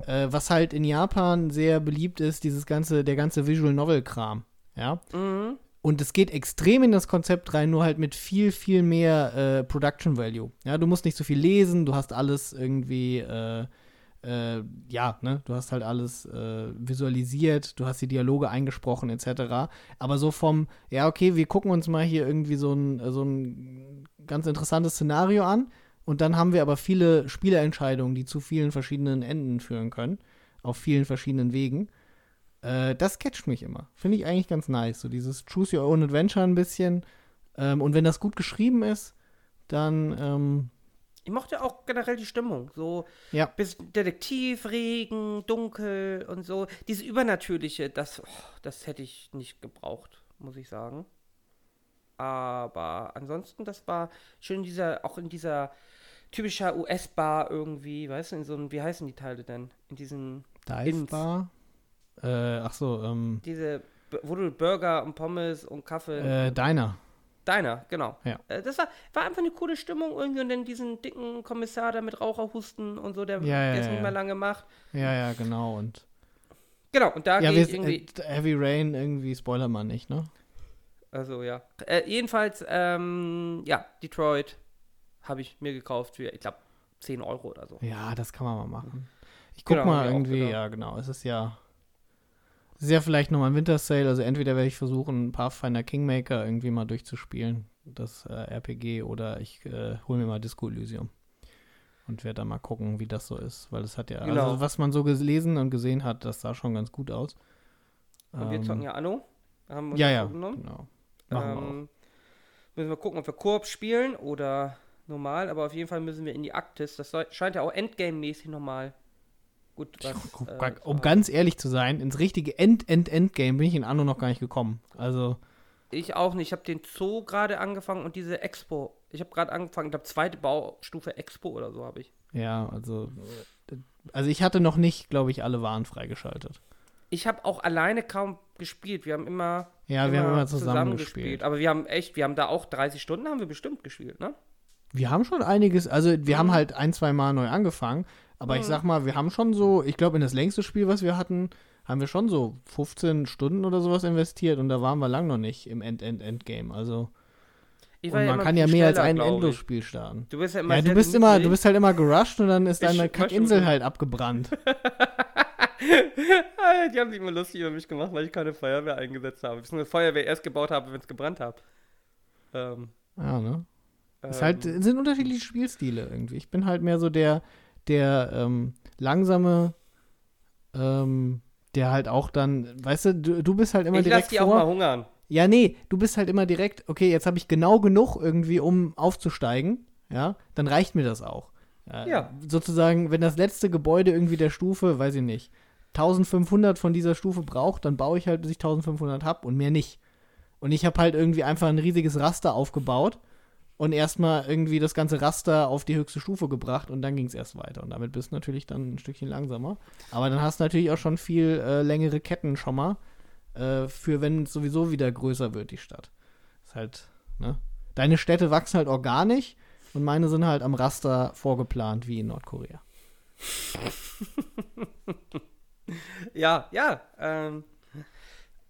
äh, was halt in Japan sehr beliebt ist, dieses ganze, der ganze Visual Novel-Kram, ja. Mhm. Und es geht extrem in das Konzept rein, nur halt mit viel, viel mehr äh, Production Value. Ja, du musst nicht so viel lesen, du hast alles irgendwie, äh, äh, ja, ne, du hast halt alles äh, visualisiert, du hast die Dialoge eingesprochen, etc. Aber so vom, ja, okay, wir gucken uns mal hier irgendwie so ein, so ein ganz interessantes Szenario an und dann haben wir aber viele Spielerentscheidungen, die zu vielen verschiedenen Enden führen können, auf vielen verschiedenen Wegen. Äh, das catcht mich immer. Finde ich eigentlich ganz nice. So dieses Choose Your Own Adventure ein bisschen. Ähm, und wenn das gut geschrieben ist, dann, ähm, Ich mochte auch generell die Stimmung. So ja. bis Detektiv, Regen, Dunkel und so. Diese Übernatürliche, das, oh, das hätte ich nicht gebraucht, muss ich sagen. Aber ansonsten, das war schön in dieser, auch in dieser typischer US-Bar irgendwie, weißt du, in so einem, wie heißen die Teile denn? In diesen, Dive Ins. Bar. Äh, ach so, ähm, diese, wo du Burger und Pommes und Kaffee. äh, Diner. Deiner, genau. Ja. Äh, das war, war einfach eine coole Stimmung irgendwie und dann diesen dicken Kommissar da mit Raucherhusten und so, der Ja, ja, es ja, nicht mehr lange macht. Ja, ja, irgendwie Und Genau, und da ja, wir, irgendwie. äh, Heavy Rain irgendwie spoilert man nicht, ne? Also ja. Äh, jedenfalls, ähm, ja, Detroit habe ich mir gekauft für, ich glaube, 10 Euro oder so. Ja, das kann man mal machen. Ich guck Genau, mal auch irgendwie, ja, genau. Es ist ja. Ja vielleicht nochmal ein Winter Sale, also entweder werde ich versuchen, Pathfinder Kingmaker irgendwie mal durchzuspielen, das äh, RPG, oder ich äh, hole mir mal Disco Elysium. Und werde dann mal gucken, wie das so ist, weil es hat ja, Genau. also was man so gelesen und gesehen hat, das sah schon ganz gut aus. Und wir Ähm, zocken ja Anno. Haben wir uns Ja, ja, genau. Machen wir. Ähm, müssen wir gucken, ob wir Koop spielen oder normal, aber auf jeden Fall müssen wir in die Arktis. Das scheint ja auch Endgame-mäßig normal gut was. Um, äh, um haben. ganz ehrlich zu sein, ins richtige End-End-Endgame bin ich in Anno noch gar nicht gekommen. Also, Ich auch nicht. Ich habe den Zoo gerade angefangen und diese Expo. Ich habe gerade angefangen, ich glaube, zweite Baustufe Expo oder so habe ich. ja, also. Also, ich hatte noch nicht, glaube ich, alle Waren freigeschaltet. Ich habe auch alleine kaum gespielt. Wir haben immer, Ja, wir haben immer zusammen gespielt. Aber wir haben echt, wir haben da auch 30 Stunden haben wir bestimmt gespielt, ne? Wir haben schon einiges, also wir haben Mhm. halt ein, zwei Mal neu angefangen, aber ich Mhm. sag mal, wir haben schon so, ich glaube, in das längste Spiel, was wir hatten, haben wir schon so 15 Stunden oder sowas investiert und da waren wir lang noch nicht im End-End-Endgame. Also, und man kann ja mehr als ein. Endlosspiel starten. Du bist ja immer Ja, du bist immer, du bist halt immer gerusht und dann ist deine Kackinsel halt abgebrannt. Ah, Die haben sich immer lustig über mich gemacht, weil ich keine Feuerwehr eingesetzt habe. Ich eine Feuerwehr erst gebaut habe, wenn es gebrannt hat. Ähm, Ja, ne? Es ähm, halt, es sind unterschiedliche Spielstile irgendwie. Ich bin halt mehr so der, der ähm, langsame, ähm, der halt auch dann, weißt du, du, du bist halt immer ich direkt die auch mal vor. hungern. Ja, nee, du bist halt immer direkt, okay, jetzt habe ich genau genug irgendwie, um aufzusteigen, ja, dann reicht mir das auch. Ja. Sozusagen, wenn das letzte Gebäude irgendwie der Stufe, weiß ich nicht, 1500 von dieser Stufe braucht, dann baue ich halt, bis ich 1500 habe und mehr nicht. Und ich habe halt irgendwie einfach ein riesiges Raster aufgebaut und erstmal irgendwie das ganze Raster auf die höchste Stufe gebracht und dann ging es erst weiter. Und damit bist du natürlich dann ein Stückchen langsamer. Aber dann hast du natürlich auch schon viel äh, längere Ketten schon mal, äh, für wenn es sowieso wieder größer wird, die Stadt. Ist halt, ne? Deine Städte wachsen halt organisch und meine sind halt am Raster vorgeplant, wie in Nordkorea. Ja, ja. Ähm,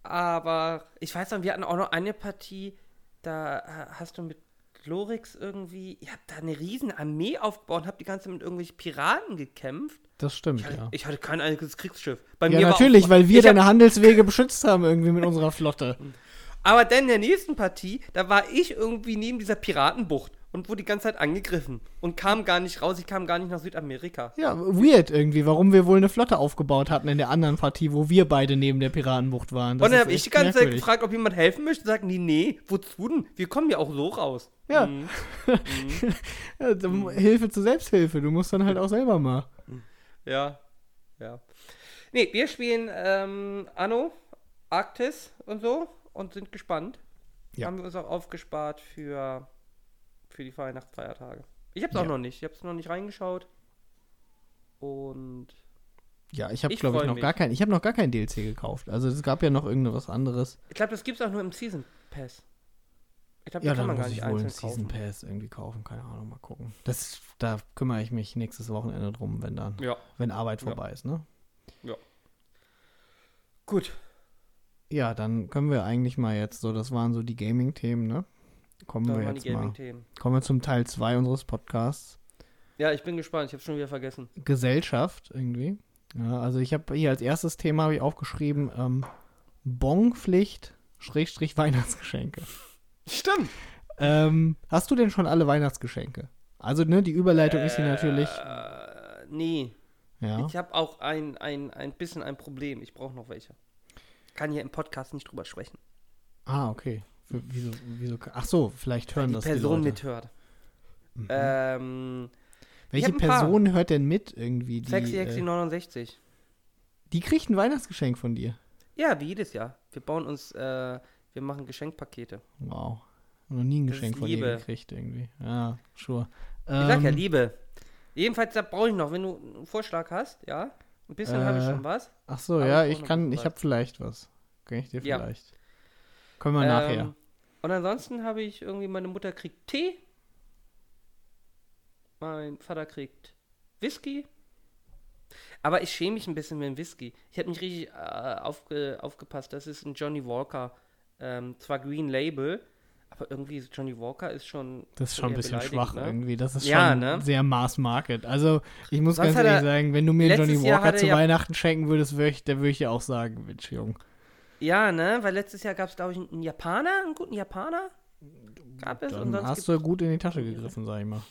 aber ich weiß noch, wir hatten auch noch eine Partie, da äh, hast du mit Glorix irgendwie, ihr habt da eine riesen Armee aufgebaut und habt die ganze Zeit mit irgendwelchen Piraten gekämpft. Das stimmt, Ich hatte, ja. ich hatte kein einziges Kriegsschiff. Bei Ja, mir natürlich, auch, weil wir ich hab- deine Handelswege beschützt haben irgendwie mit unserer Flotte. Aber dann in der nächsten Partie, da war ich irgendwie neben dieser Piratenbucht und wurde die ganze Zeit angegriffen und kam gar nicht raus, ich kam gar nicht nach Südamerika. Ja, weird irgendwie, warum wir wohl eine Flotte aufgebaut hatten in der anderen Partie, wo wir beide neben der Piratenbucht waren. Das und dann habe ich die ganze Zeit merkwürdig. gefragt, ob jemand helfen möchte. Sagen die, nee, wozu denn? Wir kommen ja auch so raus. Ja. Mhm. Du- Hilfe zur Selbsthilfe, du musst dann halt auch selber mal. Ja, ja. Nee, wir spielen ähm, Anno, Arktis und so und sind gespannt. Ja. Haben wir uns auch aufgespart für, für die Weihnachtsfeiertage. Ich hab's auch Ja. noch nicht. Ich hab's noch nicht reingeschaut. Und Ja, ich habe, glaube ich, noch mich. gar kein, ich habe noch gar kein DLC gekauft. Also es gab ja noch irgendwas anderes. ich glaube, das gibt's auch nur im Season Pass. Ich glaube, Ja, kann dann man gar muss nicht ich wohl einen Season kaufen. Pass irgendwie kaufen. Keine Ahnung, mal gucken. Das, da kümmere ich mich nächstes Wochenende drum, wenn dann, Ja, wenn Arbeit Ja. vorbei ist, ne? gut. Ja, dann können wir eigentlich mal jetzt so, das waren so die Gaming-Themen, ne? Kommen Da wir jetzt mal, kommen wir zum Teil 2 unseres Podcasts. Ja, ich bin gespannt. Ich habe schon wieder vergessen. Gesellschaft irgendwie. Ja, also ich habe hier als erstes Thema habe ich aufgeschrieben, ähm, Bonpflicht, Schrägstrich Weihnachtsgeschenke. Stimmt. Ähm, hast du denn schon alle Weihnachtsgeschenke? Also, ne, die Überleitung ist hier natürlich. Äh, nee. Ja. Ich habe auch ein, ein, ein bisschen ein Problem. Ich brauche noch welche. Kann hier im Podcast nicht drüber sprechen. Ah, okay. Wieso, wieso, ach so, vielleicht hören die das Person die Leute. mithört. Mhm. Ähm, Welche ein paar. Person hört denn mit irgendwie? Die, Sexy äh, Exy 69. die kriegt ein Weihnachtsgeschenk von dir. Ja, wie jedes Jahr. Wir bauen uns, äh, wir machen Geschenkpakete. Wow. Noch nie ein Das Geschenk von dir Liebe. gekriegt irgendwie. Ja, sure. Ich sag ja Ähm, Liebe. Jedenfalls, da brauche ich noch, wenn du einen Vorschlag hast, ja. Ein bisschen habe ich Äh, schon was. Ach so, ja, ich kann, ich habe vielleicht was. Kann ich dir Ja. vielleicht. Können wir nachher. Und ansonsten habe ich irgendwie, meine Mutter kriegt Tee. Mein Vater kriegt Whisky. Aber ich schäme mich ein bisschen mit dem Whisky. Ich habe nicht richtig äh, aufge, aufgepasst. Das ist ein Johnny Walker. Ähm, zwar Green Label, aber irgendwie ist Johnny Walker ist schon. Das ist schon ein bisschen schwach ne? irgendwie. Das ist Ja, schon ne? sehr Mass Market. Also, ich muss Sonst ganz ehrlich sagen, wenn du mir Johnny Walker er zu ja- Weihnachten schenken würdest, würde ich, dann würde ich dir auch sagen, Mensch, Jung. Ja, ne? Weil letztes Jahr gab es, glaube ich, einen Japaner, einen guten Japaner. Gab es und Dann sonst hast du gut in die Tasche gegriffen, sag ich mal.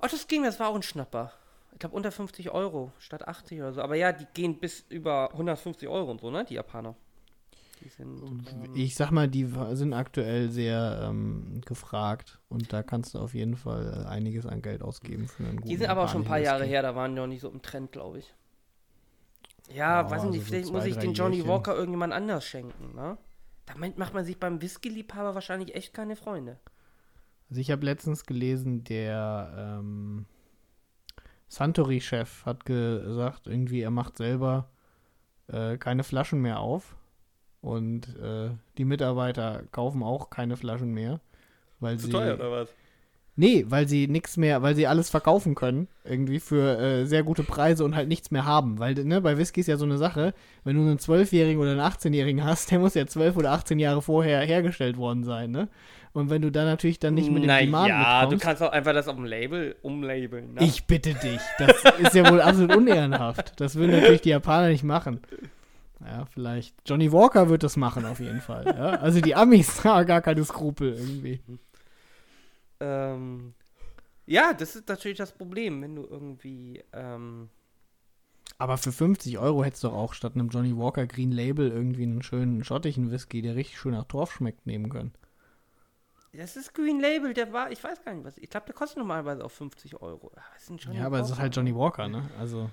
Oh, das ging, das war auch ein Schnapper. Ich glaube unter 50 Euro statt 80 oder so. Aber ja, die gehen bis über 150 Euro und so, ne? Die Japaner. Die sind. Ähm, Ich sag mal, die sind aktuell sehr ähm, gefragt und da kannst du auf jeden Fall äh, einiges an Geld ausgeben für einen guten die sind aber auch schon ein paar Jahre her, da waren die noch nicht so im Trend, glaube ich. Ja, Ja, weiß also nicht, so vielleicht zwei, muss ich den Johnny Jährchen. Walker irgendjemand anders schenken, ne? Damit macht man sich beim Whisky-Liebhaber wahrscheinlich echt keine Freunde. Also ich habe letztens gelesen, der ähm, Santori-Chef hat gesagt, irgendwie er macht selber äh, keine Flaschen mehr auf und äh, die Mitarbeiter kaufen auch keine Flaschen mehr, weil sie was? Nee, weil sie nichts mehr, weil sie alles verkaufen können irgendwie für äh, sehr gute Preise und halt nichts mehr haben, weil ne, bei Whisky ist ja so eine Sache, wenn du einen 12-jährigen oder einen 18-jährigen hast, der muss ja 12 oder 18 Jahre vorher hergestellt worden sein, ne? Und wenn du dann natürlich dann nicht mit dem Demand ja, du kannst auch einfach das auf dem Label umlabeln. Ne? ich bitte dich. Das ist ja wohl absolut unehrenhaft. Das würden natürlich die Japaner nicht machen. Ja, vielleicht. Johnny Walker wird das machen, auf jeden Fall. Ja? Also die Amis haben gar keine Skrupel irgendwie. Ähm, ja, das ist natürlich das Problem, wenn du irgendwie. Ähm, Aber für 50 Euro hättest du doch auch statt einem Johnny Walker Green Label irgendwie einen schönen schottigen Whisky, der richtig schön nach Torf schmeckt, nehmen können. das ist Green Label, der war, ich weiß gar nicht was. Ich glaube, der kostet normalerweise auch 50 Euro. Ah, ja, aber es ist halt Johnny Walker, ne? Also,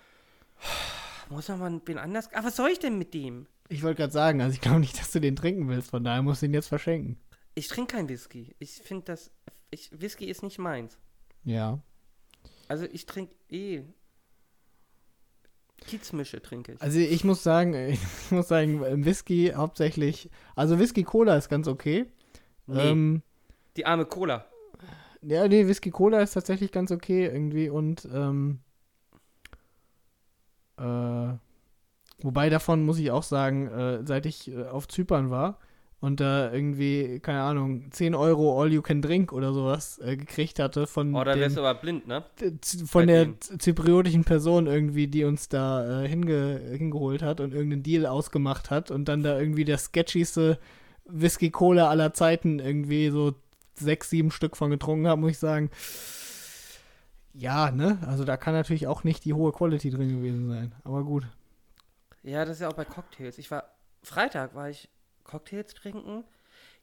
Muss man mal wen anders. Aber was soll ich denn mit dem? ich wollte gerade sagen, also ich glaube nicht, dass du den trinken willst, von daher musst du ihn jetzt verschenken. Ich trinke kein Whisky. Ich finde das. Ich, Whisky ist nicht meins. Ja. Also ich trinke eh. Kiezmische trinke ich. Also ich muss sagen, ich muss sagen, Whisky hauptsächlich, also Whisky Cola ist ganz okay. Nee, Ähm, die arme Cola. ja, nee, Whisky Cola ist tatsächlich ganz okay irgendwie und ähm, äh, wobei davon muss ich auch sagen, äh, seit ich äh, auf Zypern war und da irgendwie, keine Ahnung, 10 Euro All You Can Drink oder sowas äh, gekriegt hatte von Oh, da dem, wärst du aber blind, ne? Von Bei der denen. zypriotischen Person irgendwie, die uns da äh, hinge hingeholt hat und irgendeinen Deal ausgemacht hat und dann da irgendwie der sketchigste Whisky Cola aller Zeiten irgendwie so sechs, sieben Stück von getrunken hat, muss ich sagen. Ja, ne? Also da kann natürlich auch nicht die hohe Quality drin gewesen sein. Aber gut. Ja, das ist ja auch bei Cocktails. Ich war. Freitag war ich Cocktails trinken.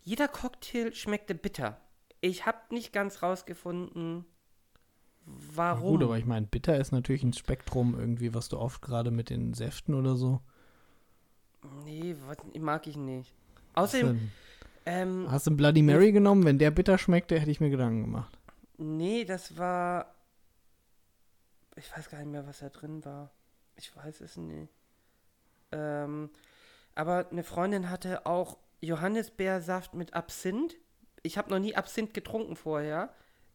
Jeder Cocktail schmeckte bitter. Ich habe nicht ganz rausgefunden, Na warum. Gut, aber ich meine, bitter ist natürlich ein Spektrum irgendwie, was du oft gerade mit den Säften oder so. nee, was, mag ich nicht. Außerdem, ähm, hast du einen Bloody Mary genommen? Wenn der bitter schmeckte, hätte ich mir Gedanken gemacht. nee, das war. ich weiß gar nicht mehr, was da drin war. Ich weiß es nicht. Ähm, aber eine Freundin hatte auch Johannisbeersaft mit Absinth. Ich habe noch nie Absinth getrunken vorher.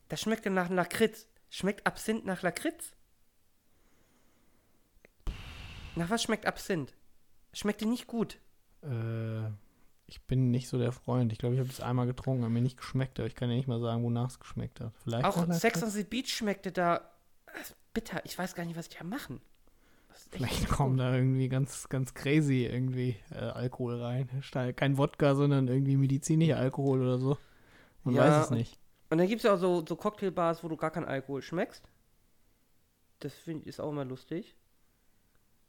Das schmeckte nach Lakritz. Schmeckt Absinth nach Lakritz? Nach was schmeckt Absinth? Schmeckte nicht gut. Äh, ich bin nicht so der Freund. Ich glaube, ich habe es einmal getrunken, hat mir nicht geschmeckt, aber ich kann ja nicht mal sagen, wonach es geschmeckt hat. Vielleicht Auch Sex on the Beach schmeckte da äh, bitter. Ich weiß gar nicht, was die da machen. Vielleicht gut. da irgendwie ganz, ganz crazy irgendwie äh, Alkohol rein. Kein Wodka, sondern irgendwie medizinischer Alkohol oder so. Man Ja, weiß es nicht. Und dann gibt es ja auch so, so Cocktailbars, wo du gar keinen Alkohol schmeckst. Das finde ich ist auch immer lustig.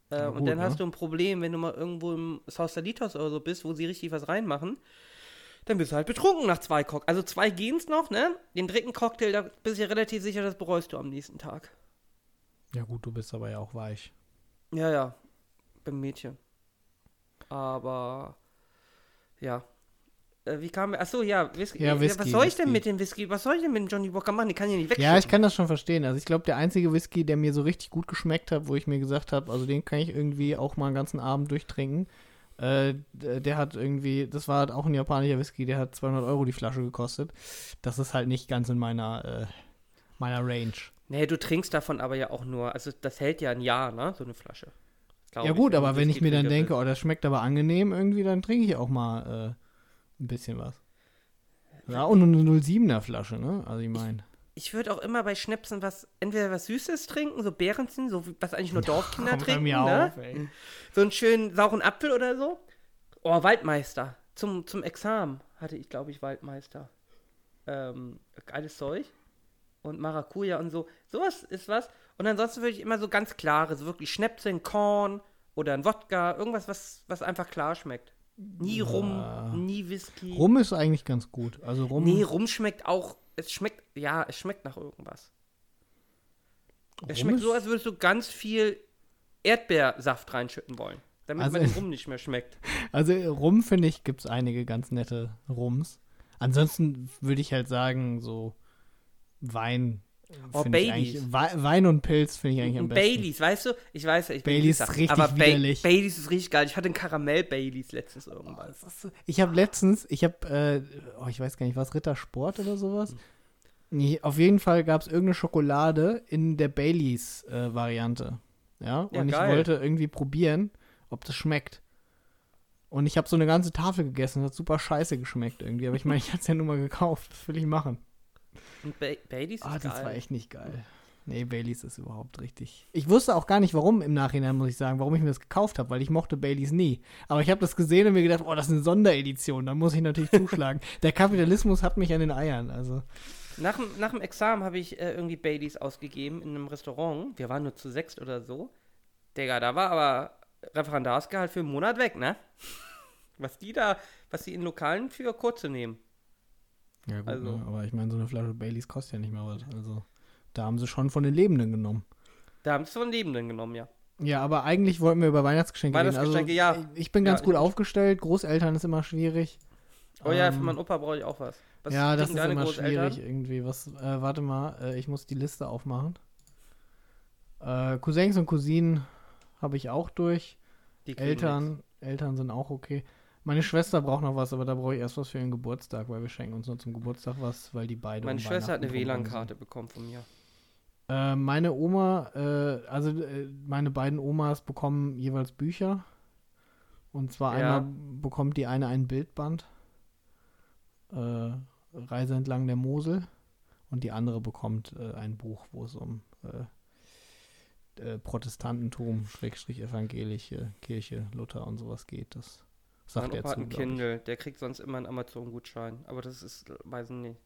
Äh, Ja, und gut, dann hast ne? du ein Problem, wenn du mal irgendwo im South Salitos oder so bist, wo sie richtig was reinmachen. Dann bist du halt betrunken nach zwei Cocktails. Also zwei gehen's noch, ne? Den dritten Cocktail, da bist du ja relativ sicher, das bereust du am nächsten Tag. Ja gut, du bist aber ja auch weich. Ja, ja. Beim Mädchen. Aber ja. Äh, wie kam Achso, ja, Whisky. Ja, Whisky, Was soll ich denn Whisky. mit dem Whisky? Was soll ich denn mit dem Johnny Walker machen? Die kann ich ja nicht Ja, ich kann das schon verstehen. Also ich glaube, der einzige Whisky, der mir so richtig gut geschmeckt hat, wo ich mir gesagt habe, also den kann ich irgendwie auch mal einen ganzen Abend durchtrinken. Äh, der hat irgendwie, das war halt auch ein japanischer Whisky, der hat 200 Euro die Flasche gekostet. Das ist halt nicht ganz in meiner, äh, meiner Range. Nee, du trinkst davon aber ja auch nur, also das hält ja ein Jahr, ne? So eine Flasche. Glaub ja ich, gut, du aber wenn ich mir dann denke, oh, das schmeckt aber angenehm irgendwie, dann trinke ich auch mal äh, ein bisschen was. Ja, und eine 07er Flasche, ne? Also ich meine. bist. Ich würde auch immer bei Schnäpsen was, entweder was Süßes trinken, so Beerenzen, so was eigentlich nur Dorfkinder trinken, ne? ey. So einen schönen sauren Apfel oder so. Oh, Waldmeister. Zum, zum Examen hatte ich, glaube ich, Waldmeister. Ähm, geiles Zeug. Und Maracuja und so. Sowas ist was. Und ansonsten würde ich immer so ganz klare, so wirklich Schnäpseln, Korn oder ein Wodka, irgendwas, was, was einfach klar schmeckt. Nie Rum, Ja. nie Whisky. Rum ist eigentlich ganz gut. Also Rum. Nee, Rum schmeckt auch, es schmeckt, ja, es schmeckt nach irgendwas. Es Rum schmeckt ist- so, als würdest du ganz viel Erdbeersaft reinschütten wollen. Damit Also- man den Rum nicht mehr schmeckt. Also Rum, finde ich, gibt es einige ganz nette Rums. Ansonsten würde ich halt sagen, so Wein. Oh, ich Baileys. Wein und Pilz finde ich eigentlich am besten. Baileys, weißt du? Ich weiß ja, ich Baileys ist richtig aber Ba- widerlich. Baileys ist richtig geil. Ich hatte einen Karamell-Baileys letztens irgendwann. Das ist so- Ich habe letztens, ich habe, äh, oh, ich weiß gar nicht, was, Rittersport oder sowas? Nee, auf jeden Fall gab es irgendeine Schokolade in der Baileys-Variante. ja, Ja, und ich geil. wollte irgendwie probieren, ob das schmeckt. Und ich habe so eine ganze Tafel gegessen, das hat super scheiße geschmeckt irgendwie. Aber ich meine, ich hatte es ja nur mal gekauft, was will ich machen? Und ba Baileys ist Ah, das geil. war echt nicht geil. Nee, Baileys ist überhaupt richtig. Ich wusste auch gar nicht, warum im Nachhinein, muss ich sagen, warum ich mir das gekauft habe, weil ich mochte Baileys nie. Aber ich habe das gesehen und mir gedacht, oh, das ist eine Sonderedition, da muss ich natürlich zuschlagen. Der Kapitalismus hat mich an den Eiern, also. Nach, dem- nach dem Examen habe ich äh, irgendwie Baileys ausgegeben in einem Restaurant. Wir waren nur zu sechst oder so. Digga, da war aber Referendarsgehalt für einen Monat weg, ne? Was die da, was die in Lokalen für kurze nehmen. Ja, gut, Also- ne? aber ich meine, so eine Flasche Baileys kostet ja nicht mehr was. Also, da haben sie schon von den Lebenden genommen. Da haben sie von Lebenden genommen, ja. Ja, aber eigentlich wollten wir über Weihnachtsgeschenke reden. Weihnachtsgeschenke, also, ja. Ich bin ganz Ja, gut aufgestellt, Großeltern ist immer schwierig. Oh ja, Ähm, für meinen Opa brauche ich auch was. Was ja, das ist immer Großeltern? schwierig irgendwie. Was, äh, warte mal, äh, ich muss die Liste aufmachen. Äh, Cousins und Cousinen habe ich auch durch. Die. Eltern, Eltern sind auch okay. Meine Schwester braucht noch was, aber da brauche ich erst was für ihren Geburtstag, weil wir schenken uns nur zum Geburtstag was, weil die beide. Meine um Schwester hat eine WLAN-Karte bekommen von mir. Äh, meine Oma, äh, also äh, meine beiden Omas bekommen jeweils Bücher. Und zwar Ja. einmal bekommt die eine ein Bildband. Äh, Reise entlang der Mosel. Und die andere bekommt äh, ein Buch, wo es um äh, Protestantentum, Schrägstrich evangelische Kirche, Luther und sowas geht. Das sagt mein Opa hat einen ich. Kindle, der kriegt sonst immer einen Amazon-Gutschein. Aber das ist, weiß ich nicht.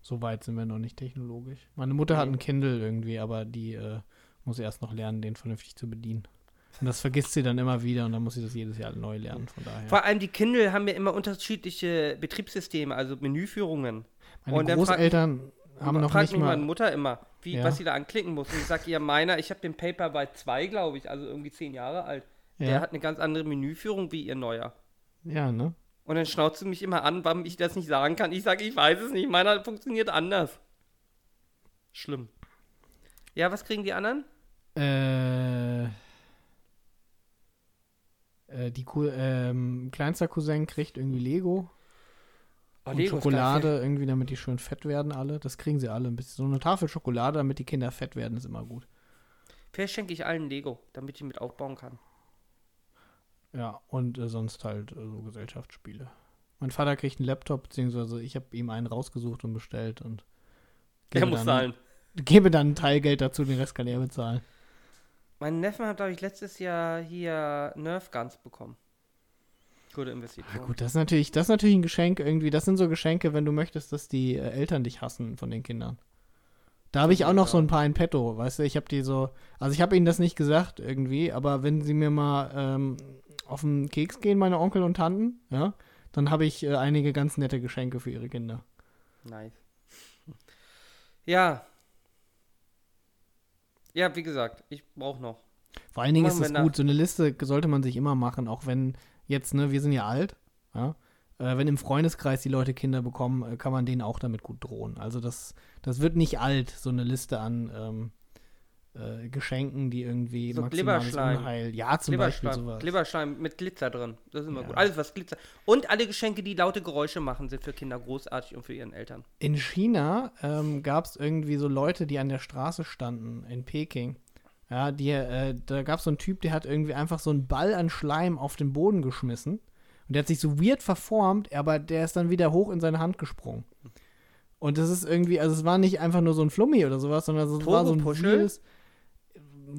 So weit sind wir noch nicht technologisch. Meine Mutter hat Nee. einen Kindle irgendwie, aber die äh, muss erst noch lernen, den vernünftig zu bedienen. Und das vergisst sie dann immer wieder und dann muss sie das jedes Jahr neu lernen. Von daher. Vor allem die Kindle haben ja immer unterschiedliche Betriebssysteme, also Menüführungen. Meine und Großeltern haben noch nicht mich mal. meine Mutter immer, wie, Ja. was sie da anklicken muss. Und ich sage ihr, meiner, ich habe den Paperbyte 2, glaube ich, also irgendwie zehn Jahre alt. Der Ja, hat eine ganz andere Menüführung wie ihr neuer. Ja, ne? Und dann schnauzt sie mich immer an, warum ich das nicht sagen kann. Ich sage, ich weiß es nicht, meiner funktioniert anders. Schlimm. Ja, was kriegen die anderen? Äh, äh, die ähm, kleinster Cousin kriegt irgendwie Lego. Oh, und Lego Schokolade irgendwie, damit die schön fett werden alle. Das kriegen sie alle. Ein bisschen so eine Tafel Schokolade, damit die Kinder fett werden, ist immer gut. Vielleicht schenke ich allen Lego, damit ich mit aufbauen kann. Ja, und äh, sonst halt äh, so Gesellschaftsspiele. Mein Vater kriegt einen Laptop, beziehungsweise ich habe ihm einen rausgesucht und bestellt und gebe muss dann, zahlen. gebe dann einen Teil Geld dazu, den Rest kann er bezahlen. Mein Neffen hat, glaube ich, letztes Jahr hier Nerf Guns bekommen. Gute Ja, Investition. gut, das ist natürlich, das ist natürlich ein Geschenk irgendwie. Das sind so Geschenke, wenn du möchtest, dass die äh, Eltern dich hassen von den Kindern. Da habe ich auch noch so ein paar in petto, weißt du, ich habe die so, also ich habe ihnen das nicht gesagt irgendwie, aber wenn sie mir mal ähm, auf den Keks gehen, meine Onkel und Tanten, ja, dann habe ich äh, einige ganz nette Geschenke für ihre Kinder. Nice. Ja. Ja, wie gesagt, ich brauche noch. Vor allen Dingen ist es gut, so eine Liste sollte man sich immer machen, auch wenn jetzt, ne, wir sind ja alt, ja, wenn im Freundeskreis die Leute Kinder bekommen, äh, kann man denen auch damit gut drohen. Also das, das wird nicht alt, so eine Liste an ähm, äh, Geschenken, die irgendwie So maximales. Unheil, ja, zum Beispiel sowas. Glibberschleim mit Glitzer drin. Das ist immer Ja. gut. Alles, was Glitzer. Und alle Geschenke, die laute Geräusche machen, sind für Kinder großartig und für ihren Eltern. In China ähm, gab es irgendwie so Leute, die an der Straße standen, in Peking. Ja, die, äh, da gab es so einen Typ, der hat irgendwie einfach so einen Ball an Schleim auf den Boden geschmissen. Und der hat sich so weird verformt, aber der ist dann wieder hoch in seine Hand gesprungen. Und das ist irgendwie, also es war nicht einfach nur so ein Flummi oder sowas, sondern es war so ein weirdes,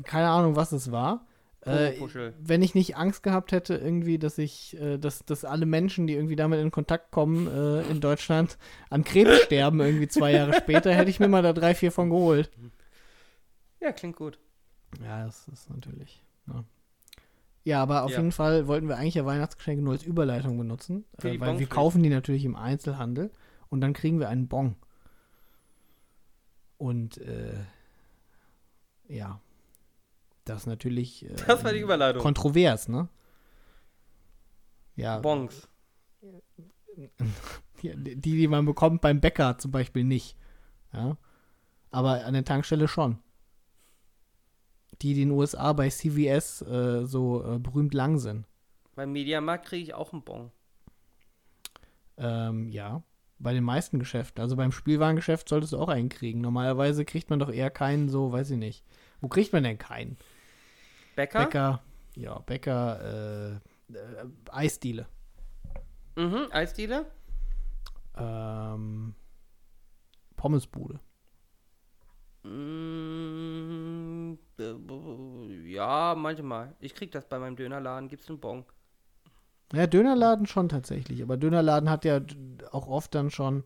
keine Ahnung, was es war. Äh, wenn ich nicht Angst gehabt hätte, irgendwie, dass ich, äh, dass, dass alle Menschen, die irgendwie damit in Kontakt kommen äh, in Deutschland, an Krebs sterben, irgendwie zwei Jahre später, hätte ich mir mal da drei, vier von geholt. Ja, klingt gut. Ja, das ist natürlich. Ja, ja aber auf Ja. jeden Fall wollten wir eigentlich ja Weihnachtsgeschenke nur als Überleitung benutzen, äh, weil wir kaufen die natürlich im Einzelhandel und dann kriegen wir einen Bon. Und äh, ja, das ist natürlich äh, Das war die Überleitung. kontrovers, ne? Ja, Bongs. Ja, die, die man bekommt beim Bäcker zum Beispiel nicht. Ja. Aber an der Tankstelle schon. Die, den USA bei CVS äh, so äh, berühmt lang sind. Beim Mediamarkt kriege ich auch einen Bon. Ähm, ja. Bei den meisten Geschäften. Also beim Spielwarengeschäft solltest du auch einen kriegen. Normalerweise kriegt man doch eher keinen so, weiß ich nicht. Wo kriegt man denn keinen? Bäcker? Bäcker, ja, Bäcker, äh, äh, Eisdiele. Mhm, Eisdiele? Ähm, Pommesbude. Mm, ja, manchmal. Ich krieg das bei meinem Dönerladen, gibt's einen Bon. Ja, Dönerladen schon tatsächlich. Aber Dönerladen hat ja auch oft dann schon.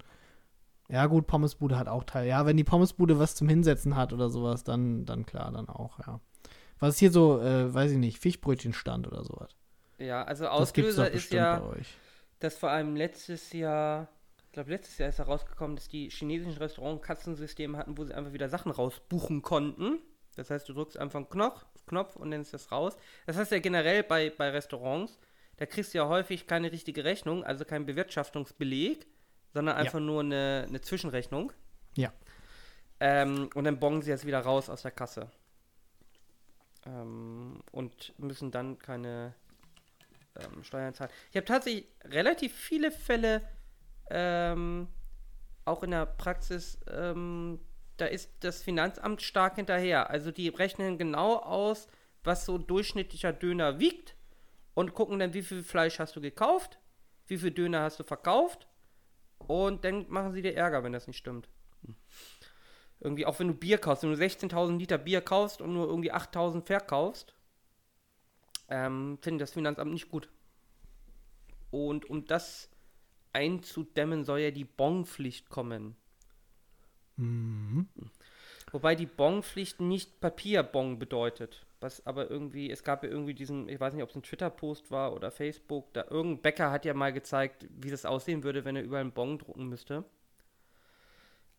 Ja, gut, Pommesbude hat auch Teil. Ja, wenn die Pommesbude was zum Hinsetzen hat oder sowas, dann, dann klar, dann auch, ja. Was ist hier so, äh, weiß ich nicht, Fischbrötchenstand oder sowas? Ja, also Auslöser ist ja, bei euch. dass vor allem letztes Jahr, ich glaube letztes Jahr ist herausgekommen, dass die chinesischen Restaurants Kassensysteme hatten, wo sie einfach wieder Sachen rausbuchen konnten. Das heißt, du drückst einfach einen Knopf, Knopf und dann ist das raus. Das heißt ja generell bei, bei Restaurants, da kriegst du ja häufig keine richtige Rechnung, also keinen Bewirtschaftungsbeleg, sondern Ja. einfach nur eine, eine Zwischenrechnung. Ja. Ähm, und dann bongen sie jetzt wieder raus aus der Kasse. Ähm, und müssen dann keine ähm, Steuern zahlen. Ich habe tatsächlich relativ viele Fälle ähm, auch in der Praxis, ähm, da ist das Finanzamt stark hinterher. Also die rechnen genau aus, was so durchschnittlicher Döner wiegt und gucken dann, wie viel Fleisch hast du gekauft, wie viel Döner hast du verkauft und dann machen sie dir Ärger, wenn das nicht stimmt. Irgendwie, auch wenn du Bier kaufst, wenn du 16.000 Liter Bier kaufst und nur irgendwie 8.000 verkaufst, ähm, finde das Finanzamt nicht gut. Und um das einzudämmen, soll ja die Bonpflicht kommen. Mhm. Wobei die Bonpflicht nicht Papierbon bedeutet. Was aber irgendwie, es gab ja irgendwie diesen, ich weiß nicht, ob es ein Twitter-Post war oder Facebook, da irgendein Bäcker hat ja mal gezeigt, wie das aussehen würde, wenn er überall einen Bon drucken müsste.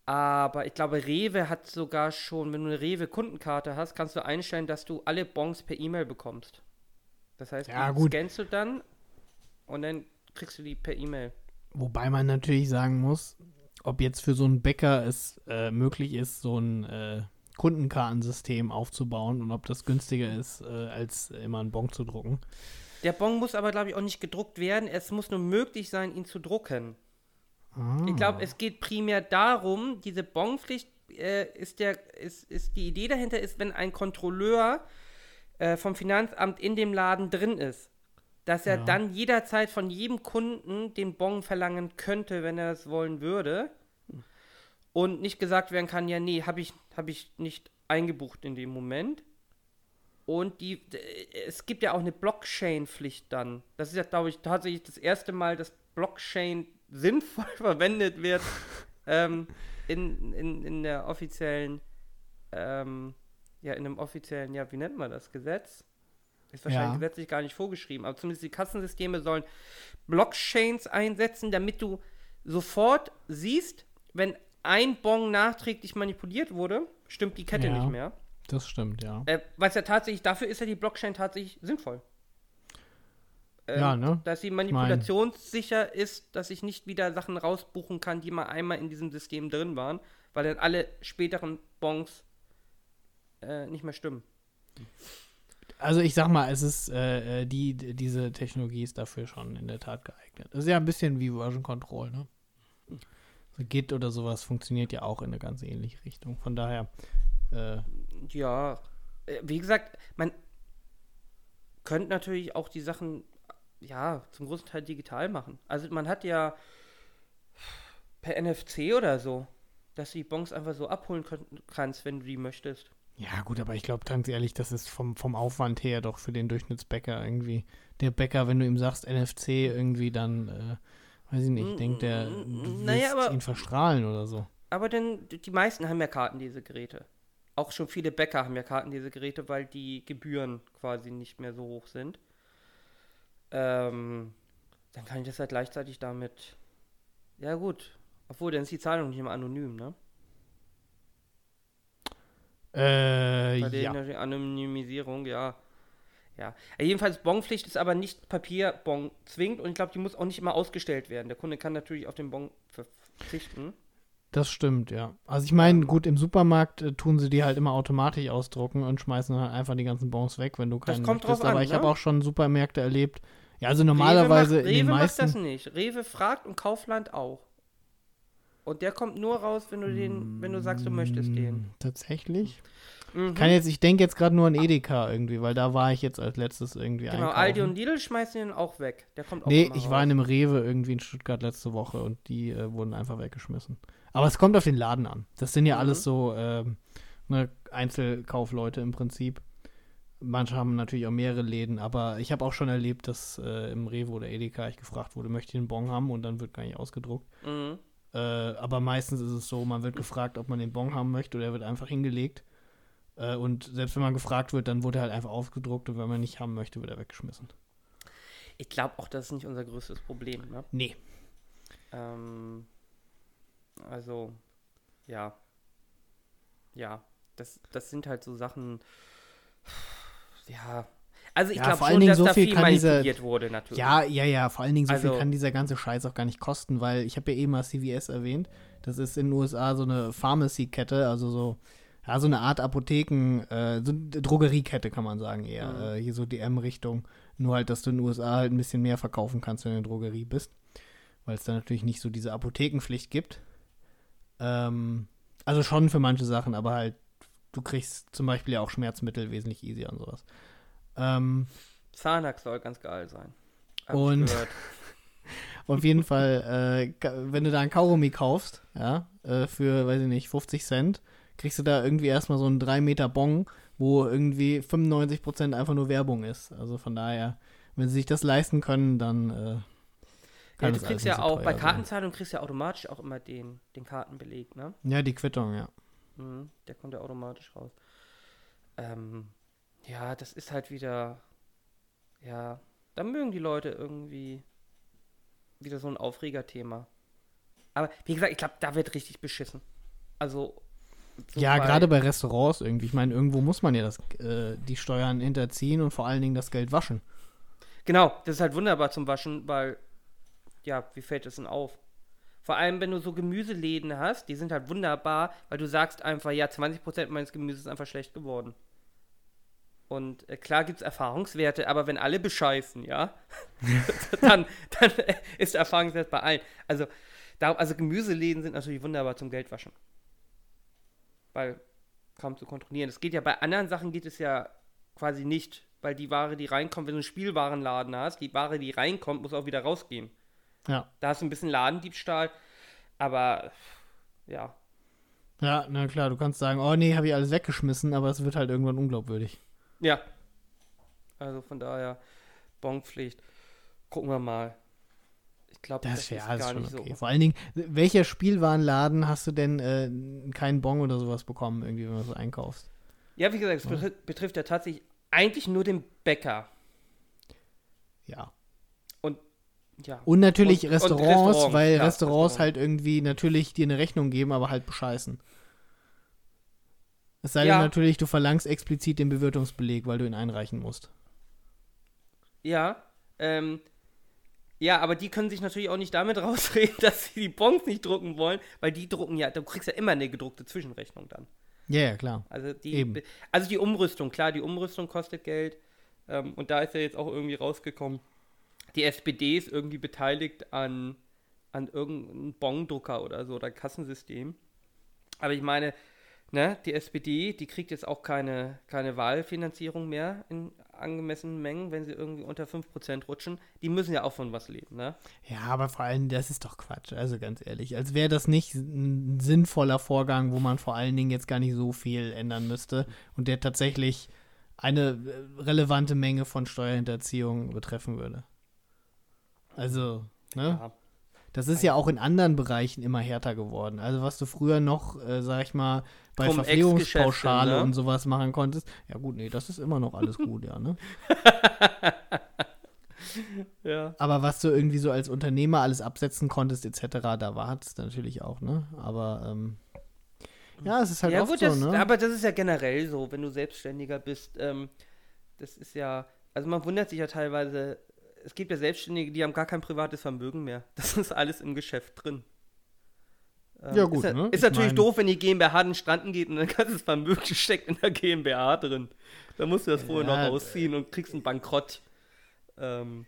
Aber ich glaube, Rewe hat sogar schon, wenn du eine Rewe-Kundenkarte hast, kannst du einstellen, dass du alle Bons per E-Mail bekommst. Das heißt, Ja, die gut. scannst du dann und dann kriegst du die per E-Mail. Wobei man natürlich sagen muss, ob jetzt für so einen Bäcker es äh, möglich ist, so einen äh, Kundenkartensystem aufzubauen und ob das günstiger ist, äh, als immer einen Bon zu drucken. Der Bon muss aber, glaube ich, auch nicht gedruckt werden. Es muss nur möglich sein, ihn zu drucken. Ah. Ich glaube, es geht primär darum, diese Bonpflicht äh, ist, der, ist, ist die Idee dahinter ist, wenn ein Kontrolleur äh, vom Finanzamt in dem Laden drin ist, dass er Ja. dann jederzeit von jedem Kunden den Bon verlangen könnte, wenn er es wollen würde. Und nicht gesagt werden kann, ja, nee, habe ich, hab ich nicht eingebucht in dem Moment. Und die, äh, es gibt ja auch eine Blockchain-Pflicht dann. Das ist ja, glaube ich, tatsächlich das erste Mal, dass Blockchain sinnvoll verwendet wird ähm, in, in, in der offiziellen, ähm, ja, in einem offiziellen, ja, wie nennt man das, Gesetz? Ist wahrscheinlich Ja. gesetzlich gar nicht vorgeschrieben, aber zumindest die Kassensysteme sollen Blockchains einsetzen, damit du sofort siehst, wenn ein Bon nachträglich manipuliert wurde, stimmt die Kette Ja. nicht mehr. Das stimmt, ja. Äh, was ja tatsächlich, dafür ist ja die Blockchain tatsächlich sinnvoll. Ähm, Ja, ne? Dass sie manipulationssicher ist, dass ich nicht wieder Sachen rausbuchen kann, die mal einmal in diesem System drin waren, weil dann alle späteren Bons äh, nicht mehr stimmen. Also ich sag mal, es ist, äh, äh, die, die- diese Technologie ist dafür schon in der Tat geeignet. Das ist ja ein bisschen wie Version Control, ne? So Git oder sowas funktioniert ja auch in eine ganz ähnliche Richtung. Von daher, äh, Ja, äh, wie gesagt, man könnte natürlich auch die Sachen, ja, zum großen Teil digital machen. Also man hat ja per NFC oder so, dass du die Bons einfach so abholen könnt, kannst, wenn du die möchtest. Ja gut, aber ich glaube ganz ehrlich, das ist vom, vom Aufwand her doch für den Durchschnittsbäcker irgendwie. Der Bäcker, wenn du ihm sagst NFC irgendwie, dann, äh, weiß ich nicht, denkt der, du Mm, naja, willst aber- ihn verstrahlen oder so. Aber denn die meisten haben ja Kartenlesegeräte. Auch schon viele Bäcker haben ja Kartenlesegeräte, weil die Gebühren quasi nicht mehr so hoch sind. Ähm, dann kann ich das halt gleichzeitig damit. Ja, gut. Obwohl, dann ist die Zahlung nicht immer anonym, ne? Äh, Bei ja. der Anonymisierung, ja. Ja. ja jedenfalls, Bonpflicht ist aber nicht Papierbon zwingend und ich glaube, die muss auch nicht immer ausgestellt werden. Der Kunde kann natürlich auf den Bon verzichten. Das stimmt, ja. Also ich meine, gut, im Supermarkt äh, tun sie die halt immer automatisch ausdrucken und schmeißen dann halt einfach die ganzen Bons weg, wenn du keinen kommt drauf Aber an, ich ne? habe auch schon Supermärkte erlebt. Ja, also normalerweise Rewe, macht, in den Rewe meisten. macht das nicht. Rewe fragt und Kaufland auch. Und der kommt nur raus, wenn du den, wenn du sagst, du möchtest den. Mm, Tatsächlich? Mhm. Kann jetzt, ich denke jetzt gerade nur an Edeka irgendwie, weil da war ich jetzt als letztes irgendwie genau, einkaufen. Aldi und Lidl schmeißen den auch weg. Der kommt auch Nee, ich raus. war in einem Rewe irgendwie in Stuttgart letzte Woche und die äh, wurden einfach weggeschmissen. Aber es kommt auf den Laden an. Das sind ja Mhm. alles so ähm, ne, Einzelkaufleute im Prinzip. Manche haben natürlich auch mehrere Läden, aber ich habe auch schon erlebt, dass äh, im Rewe oder Edeka ich gefragt wurde, möchte ich einen Bon haben und dann wird gar nicht ausgedruckt. Mhm. Äh, aber meistens ist es so, man wird gefragt, ob man den Bon haben möchte oder er wird einfach hingelegt. Äh, und selbst wenn man gefragt wird, dann wurde er halt einfach ausgedruckt und wenn man nicht haben möchte, wird er weggeschmissen. Ich glaube auch, das ist nicht unser größtes Problem. Ne? Nee. Ähm, also, ja. Ja, das, das sind halt so Sachen. Ja. Also ich Ja, glaube vor allen schon, Dingen dass so da viel viel kann diese- manipuliert wurde, natürlich. Ja, ja, ja, vor allen Dingen so viel Also- kann dieser ganze Scheiß auch gar nicht kosten, weil ich habe ja eben mal CVS erwähnt. Das ist in den USA so eine Pharmacy-Kette, also so, ja, so eine Art Apotheken, äh, so eine Drogeriekette kann man sagen eher. Mhm. Äh, hier so DM-Richtung. Nur halt, dass du in den USA halt ein bisschen mehr verkaufen kannst, wenn du in der Drogerie bist. Weil es da natürlich nicht so diese Apothekenpflicht gibt. Ähm, also schon für manche Sachen, aber halt, du kriegst zum Beispiel ja auch Schmerzmittel wesentlich easier und sowas. Ähm, Xanax soll ganz geil sein. Hab Und-. Auf jeden Fall, äh, wenn du da ein Kaugummi kaufst, ja, äh, für, weiß ich nicht, 50 Cent, kriegst du da irgendwie erstmal so einen 3 Meter Bon, wo irgendwie 95% einfach nur Werbung ist. Also von daher, wenn sie sich das leisten können, dann äh, Ja, du kriegst ja auch, bei. Kartenzahlung kriegst du ja automatisch auch immer den, den Kartenbeleg, ne? Ja, die Quittung, ja. Mhm, der kommt ja automatisch raus. Ähm, ja, das ist halt wieder, ja, da mögen die Leute irgendwie wieder so ein Aufregerthema. Aber wie gesagt, ich glaube, da wird richtig beschissen. Also. so ja, gerade bei Restaurants irgendwie. Ich meine, irgendwo muss man ja das, äh, die Steuern hinterziehen und vor allen Dingen das Geld waschen. Genau, das ist halt wunderbar zum Waschen, weil, ja, wie fällt es denn auf? Vor allem, wenn du so Gemüseläden hast, die sind halt wunderbar, weil du sagst einfach, ja, 20% meines Gemüses ist einfach schlecht geworden. Und äh, klar gibt es Erfahrungswerte, aber wenn alle bescheißen, ja, dann, dann ist der Erfahrungswert bei allen. Also, da, also Gemüseläden sind natürlich wunderbar zum Geldwaschen. Weil kaum zu kontrollieren. Es geht ja bei anderen Sachen geht es ja quasi nicht, weil die Ware, die reinkommt, wenn du einen Spielwarenladen hast, die Ware, die reinkommt, muss auch wieder rausgehen. Ja. Da hast du ein bisschen Ladendiebstahl, aber ja. Ja, na klar, du kannst sagen, oh nee, habe ich alles weggeschmissen, aber es wird halt irgendwann unglaubwürdig. Ja. Also von daher, Bonpflicht. Gucken wir mal. Ich glaube, das, das ist gar nicht okay. so. Vor allen Dingen, welcher Spielwarenladen hast du denn äh, keinen Bon oder sowas bekommen, irgendwie, wenn du so einkaufst? Ja, wie gesagt, es ja. betrifft ja tatsächlich eigentlich nur den Bäcker. Ja. Und ja. Und natürlich und, Restaurants, und Restaurants, weil ja, Restaurants Restaurant. halt irgendwie natürlich dir eine Rechnung geben, aber halt bescheißen. Es sei ja. denn natürlich, du verlangst explizit den Bewirtungsbeleg, weil du ihn einreichen musst. Ja, ähm, ja, aber die können sich natürlich auch nicht damit rausreden, dass sie die Bons nicht drucken wollen, weil die drucken ja, du kriegst ja immer eine gedruckte Zwischenrechnung dann. Ja, ja, klar. Also die, Eben. also die Umrüstung, klar, die Umrüstung kostet Geld. Ähm, und da ist ja jetzt auch irgendwie rausgekommen, die SPD ist irgendwie beteiligt an, an irgendeinem Bondrucker oder so, oder Kassensystem. Aber ich meine, ne, die SPD, die kriegt jetzt auch keine, keine Wahlfinanzierung mehr in angemessenen Mengen, wenn sie irgendwie unter 5% rutschen. Die müssen ja auch von was leben, ne? Ja, aber vor allem, das ist doch Quatsch, also ganz ehrlich. Als wäre das nicht ein sinnvoller Vorgang, wo man vor allen Dingen jetzt gar nicht so viel ändern müsste und der tatsächlich eine äh, relevante Menge von Steuerhinterziehung betreffen würde. Also, ne? Ja. Das ist ja auch in anderen Bereichen immer härter geworden. Also was du früher noch, äh, sag ich mal, bei Vom Verpflegungspauschale ne? und sowas machen konntest. Ja gut, nee, das ist immer noch alles gut, ja, ne? ja. Aber was du irgendwie so als Unternehmer alles absetzen konntest, etc., da war es natürlich auch, ne? Aber ähm, ja, es ist halt ja, oft gut, so, das, ne? Aber das ist ja generell so, wenn du Selbstständiger bist. Ähm, das ist ja, also man wundert sich ja teilweise, es gibt ja Selbstständige, die haben gar kein privates Vermögen mehr. Das ist alles im Geschäft drin. Ähm, ja, gut, ist, ne? ist natürlich mein... doof, wenn die GmbH den Stranden geht und dann kannst das Vermögen steckt in der GmbH drin. Da musst du das vorher ja, noch rausziehen und kriegst einen Bankrott. Ähm,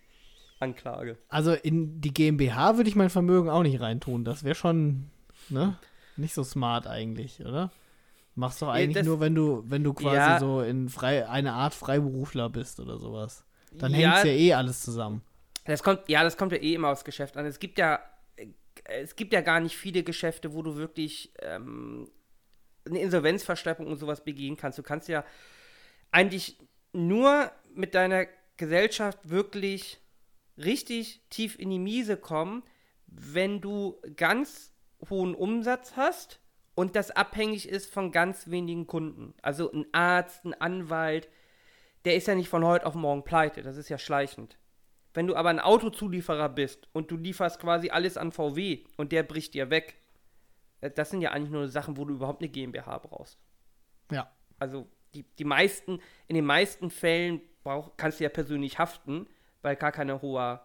Anklage. Also in die GmbH würde ich mein Vermögen auch nicht reintun. Das wäre schon, ne? Nicht so smart eigentlich, oder? Machst doch eigentlich ja, das, nur, wenn du, wenn du quasi ja, so in frei, eine Art Freiberufler bist oder sowas. Dann ja, hängt ja eh alles zusammen. Das kommt, ja, das kommt ja eh immer aufs Geschäft an. Es gibt ja, es gibt ja gar nicht viele Geschäfte, wo du wirklich ähm, eine Insolvenzverschleppung und sowas begehen kannst. Du kannst ja eigentlich nur mit deiner Gesellschaft wirklich richtig tief in die Miese kommen, wenn du ganz hohen Umsatz hast und das abhängig ist von ganz wenigen Kunden. Also ein Arzt, ein Anwalt, der ist ja nicht von heute auf morgen pleite, das ist ja schleichend. Wenn du aber ein Autozulieferer bist und du lieferst quasi alles an VW und der bricht dir weg, äh, das sind ja eigentlich nur Sachen, wo du überhaupt eine GmbH brauchst. Ja. Also die, die meisten, in den meisten Fällen brauch, kannst du ja persönlich haften, weil gar, keine hohe,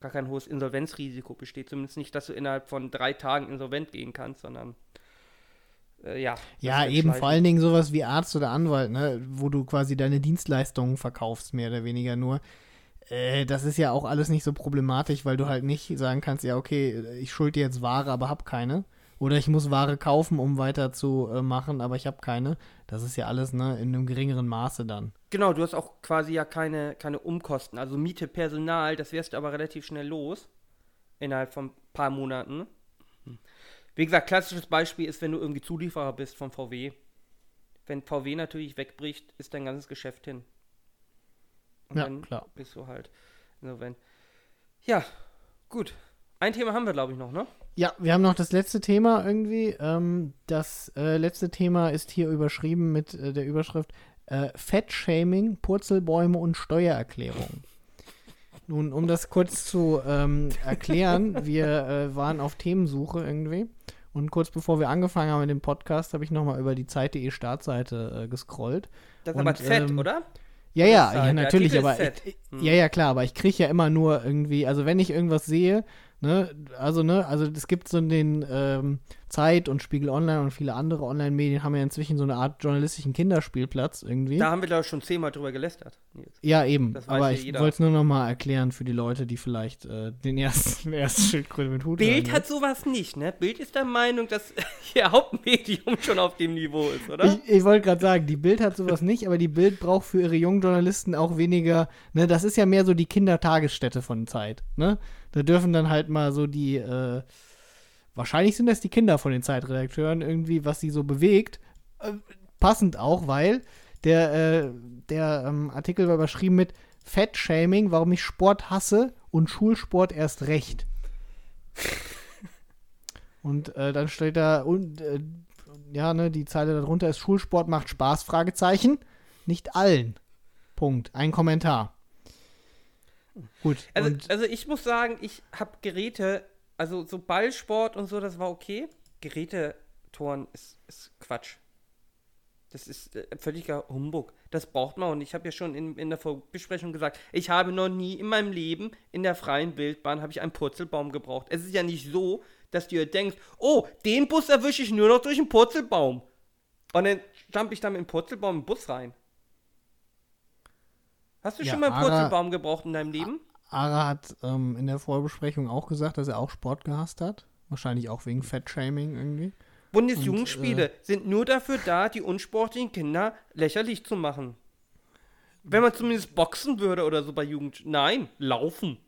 gar kein hohes Insolvenzrisiko besteht. Zumindest nicht, dass du innerhalb von drei Tagen insolvent gehen kannst, sondern äh, ja. Ja, eben vor allen Dingen sowas wie Arzt oder Anwalt, ne, wo du quasi deine Dienstleistungen verkaufst, mehr oder weniger nur. Äh, das ist ja auch alles nicht so problematisch, weil du halt nicht sagen kannst, ja, okay, ich schulde jetzt Ware, aber hab keine. Oder ich muss Ware kaufen, um weiterzumachen, aber ich habe keine. Das ist ja alles ne, in einem geringeren Maße dann. Genau, du hast auch quasi ja keine, keine Umkosten. Also Miete, Personal, das wirst du aber relativ schnell los. Innerhalb von ein paar Monaten. Wie gesagt, klassisches Beispiel ist, wenn du irgendwie Zulieferer bist von VW. Wenn VW natürlich wegbricht, ist dein ganzes Geschäft hin. Und ja, dann klar. bist du halt insolvent. Ja, gut. Ein Thema haben wir, glaube ich, noch, ne? Ja, wir haben noch das letzte Thema irgendwie. Ähm, das äh, letzte Thema ist hier überschrieben mit äh, der Überschrift äh, Fettshaming, Purzelbäume und Steuererklärung. Nun, um das kurz zu ähm, erklären, wir äh, waren auf Themensuche irgendwie. Und kurz bevor wir angefangen haben mit dem Podcast, habe ich nochmal über die Zeit.de Startseite äh, gescrollt. Das ist und, aber Z, ähm, oder? Ja, ja, ja, natürlich, aber ich, hm. ja, ja, klar, aber ich kriege ja immer nur irgendwie, also wenn ich irgendwas sehe, Ne? Also, ne, also es gibt so den ähm, Zeit und Spiegel Online und viele andere Online-Medien haben ja inzwischen so eine Art journalistischen Kinderspielplatz irgendwie. Da haben wir, glaube ich, schon zehnmal drüber gelästert. Nils. ja, eben. Aber ja ich wollte es nur noch mal erklären für die Leute, die vielleicht äh, den ersten, ersten Schildkröte mit Hut Bild hören, hat sowas nicht, ne? Bild ist der Meinung, dass ihr Hauptmedium schon auf dem Niveau ist, oder? Ich, ich wollte gerade sagen, die Bild hat sowas nicht, aber die Bild braucht für ihre jungen Journalisten auch weniger, ne, das ist ja mehr so die Kindertagesstätte von Zeit, ne? Da dürfen dann halt mal so die, äh, wahrscheinlich sind das die Kinder von den Zeitredakteuren irgendwie, was sie so bewegt. Äh, passend auch, weil der, äh, der ähm, Artikel war überschrieben mit Fettshaming, warum ich Sport hasse und Schulsport erst recht. Und äh, dann steht da, und, äh, ja, ne, die Zeile darunter ist Schulsport macht Spaß, Fragezeichen. Nicht allen. Punkt. Ein Kommentar. Gut. Also, also ich muss sagen, ich habe Geräte, also so Ballsport und so, das war okay. Gerätetoren ist, ist Quatsch. Das ist äh, völliger Humbug. Das braucht man und ich habe ja schon in, in der Vorbesprechung gesagt, ich habe noch nie in meinem Leben in der freien Wildbahn habe ich einen Purzelbaum gebraucht. Es ist ja nicht so, dass du dir denkst, oh, den Bus erwische ich nur noch durch einen Purzelbaum. Und dann jump ich dann mit dem Purzelbaum im Bus rein. Hast du Ja, schon mal einen Purzelbaum gebraucht in deinem Leben? Ara hat ähm, in der Vorbesprechung auch gesagt, dass er auch Sport gehasst hat. Wahrscheinlich auch wegen Fettshaming irgendwie. Bundesjugendspiele äh, sind nur dafür da, die unsportlichen Kinder lächerlich zu machen. Wenn man zumindest boxen würde oder so bei Jugend. Nein, laufen.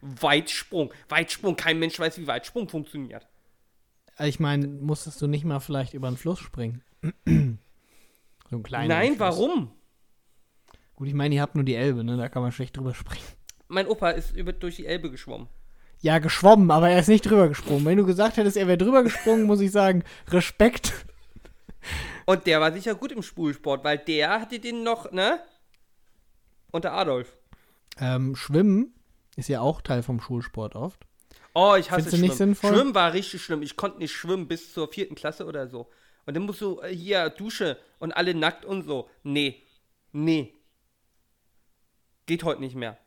Weitsprung. Weitsprung. Kein Mensch weiß, wie Weitsprung funktioniert. Äh, Ich meine, musstest du nicht mal vielleicht über den Fluss springen? so ein kleiner. Nein, Fluss. warum? Gut, ich meine, ihr habt nur die Elbe, ne? Da kann man schlecht drüber springen. Mein Opa ist über, durch die Elbe geschwommen. Ja, geschwommen, aber er ist nicht drüber gesprungen. Wenn du gesagt hättest, er wäre drüber gesprungen, muss ich sagen, Respekt. Und der war sicher gut im Spulsport, weil der hatte den noch, ne? Unter Adolf. Ähm, Schwimmen ist ja auch Teil vom Schulsport oft. Oh, ich hasse Findest Schwimmen. nicht sinnvoll? Schwimmen war richtig schlimm. Ich konnte nicht schwimmen bis zur vierten Klasse oder so. Und dann musst du äh, hier Dusche und alle nackt und so. Nee. Nee. Geht heute nicht mehr.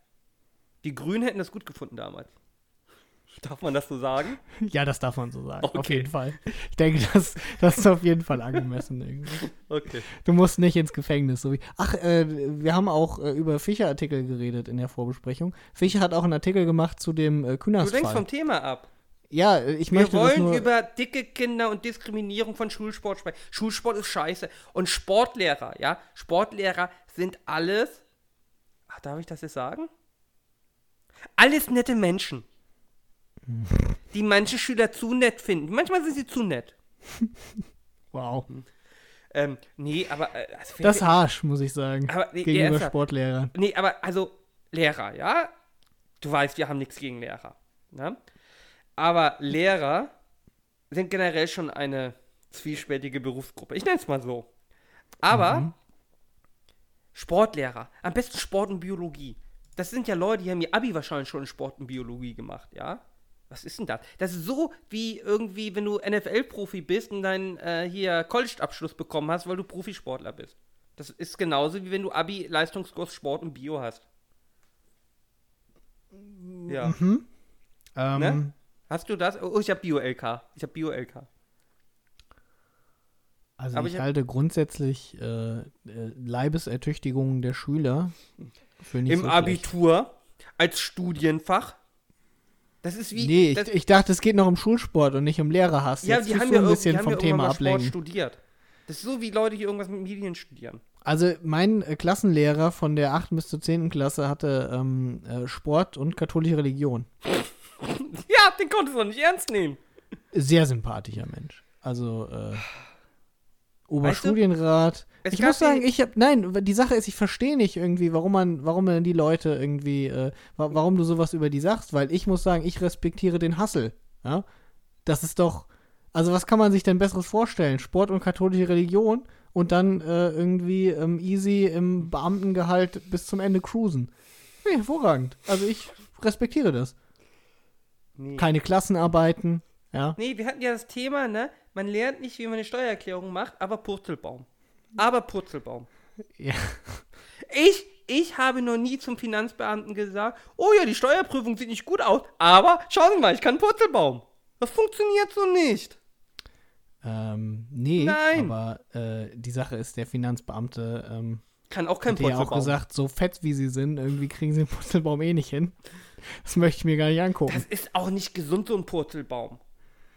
Die Grünen hätten das gut gefunden damals. Darf man das so sagen? Ja, das darf man so sagen. Auf Okay. jeden Fall. Ich denke, das, das ist auf jeden Fall angemessen irgendwie. Okay. Du musst nicht ins Gefängnis. So wie, ach, äh, wir haben auch äh, über Fischer-Artikel geredet in der Vorbesprechung. Fischer hat auch einen Artikel gemacht zu dem äh, Du Kühners denkst vom. Thema ab. Ja, äh, ich Wir möchte das wollen nur... über dicke Kinder und Diskriminierung von Schulsport sprechen. Schulsport ist scheiße. Und Sportlehrer, ja? Sportlehrer sind alles. Ach, darf ich das jetzt sagen? Alles nette Menschen. Die manche Schüler zu nett finden. Manchmal sind sie zu nett. wow. Ähm, nee, aber. Äh, also Das ist harsch, muss ich sagen. Aber nee, gegenüber ernsthaft. Sportlehrern. Nee, aber also Lehrer, ja? Du weißt, wir haben nichts gegen Lehrer. Ne? Aber Lehrer sind generell schon eine zwiespältige Berufsgruppe. Ich nenne es mal so. Aber Sportlehrer, am besten Sport und Biologie. Das sind ja Leute, die haben ihr Abi wahrscheinlich schon in Sport und Biologie gemacht, ja? Was ist denn das? Das ist so wie irgendwie, wenn du NFL-Profi bist und deinen äh, hier College-Abschluss bekommen hast, weil du Profisportler bist. Das ist genauso wie wenn du Abi, Leistungskurs, Sport und Bio hast. Ja. Ähm, Ne? Hast du das? Oh, ich habe Bio-LK. Ich habe Bio-LK. Also Aber ich, ich halte grundsätzlich äh, äh, Leibesertüchtigung der Schüler nicht Im so schlecht. Abitur als Studienfach. Das ist wie. Nee, ich, ich dachte, es geht noch um Schulsport und nicht um Lehrerhass. ja, Jetzt die haben ja, ein bisschen vom Thema mal Sport ablenken. studiert. Das ist so wie Leute, die irgendwas mit Medien studieren. Also mein äh, Klassenlehrer von der 8. bis zur 10. Klasse hatte ähm, äh, Sport und katholische Religion. Ja, den konntest du doch nicht ernst nehmen. Sehr sympathischer Mensch. Also äh, du? Oberstudienrat. Es ich gab muss sagen, ich habe nein, die Sache ist, ich verstehe nicht irgendwie, warum man, warum man die Leute irgendwie, äh, wa warum du sowas über die sagst, weil ich muss sagen, ich respektiere den Hassel. Ja, das ist doch, also was kann man sich denn besseres vorstellen? Sport und katholische Religion und dann äh, irgendwie ähm, easy im Beamtengehalt bis zum Ende cruisen. Nee, hervorragend. Also ich respektiere das. Nee. Keine Klassenarbeiten, ja. Nee, wir hatten ja das Thema, ne? Man lernt nicht, wie man eine Steuererklärung macht, aber Purzelbaum. Aber Purzelbaum. Ja. Ich ich habe noch nie zum Finanzbeamten gesagt, oh ja, die Steuerprüfung sieht nicht gut aus, aber schauen Sie mal, ich kann Purzelbaum. Das funktioniert so nicht. Ähm, nee, Nein. aber äh, die Sache ist, der Finanzbeamte ähm, Kann auch kein hat ja Purzelbaum. auch gesagt, so fett wie sie sind, irgendwie kriegen sie den Purzelbaum eh nicht hin. Das möchte ich mir gar nicht angucken. das ist auch nicht gesund, so ein Purzelbaum.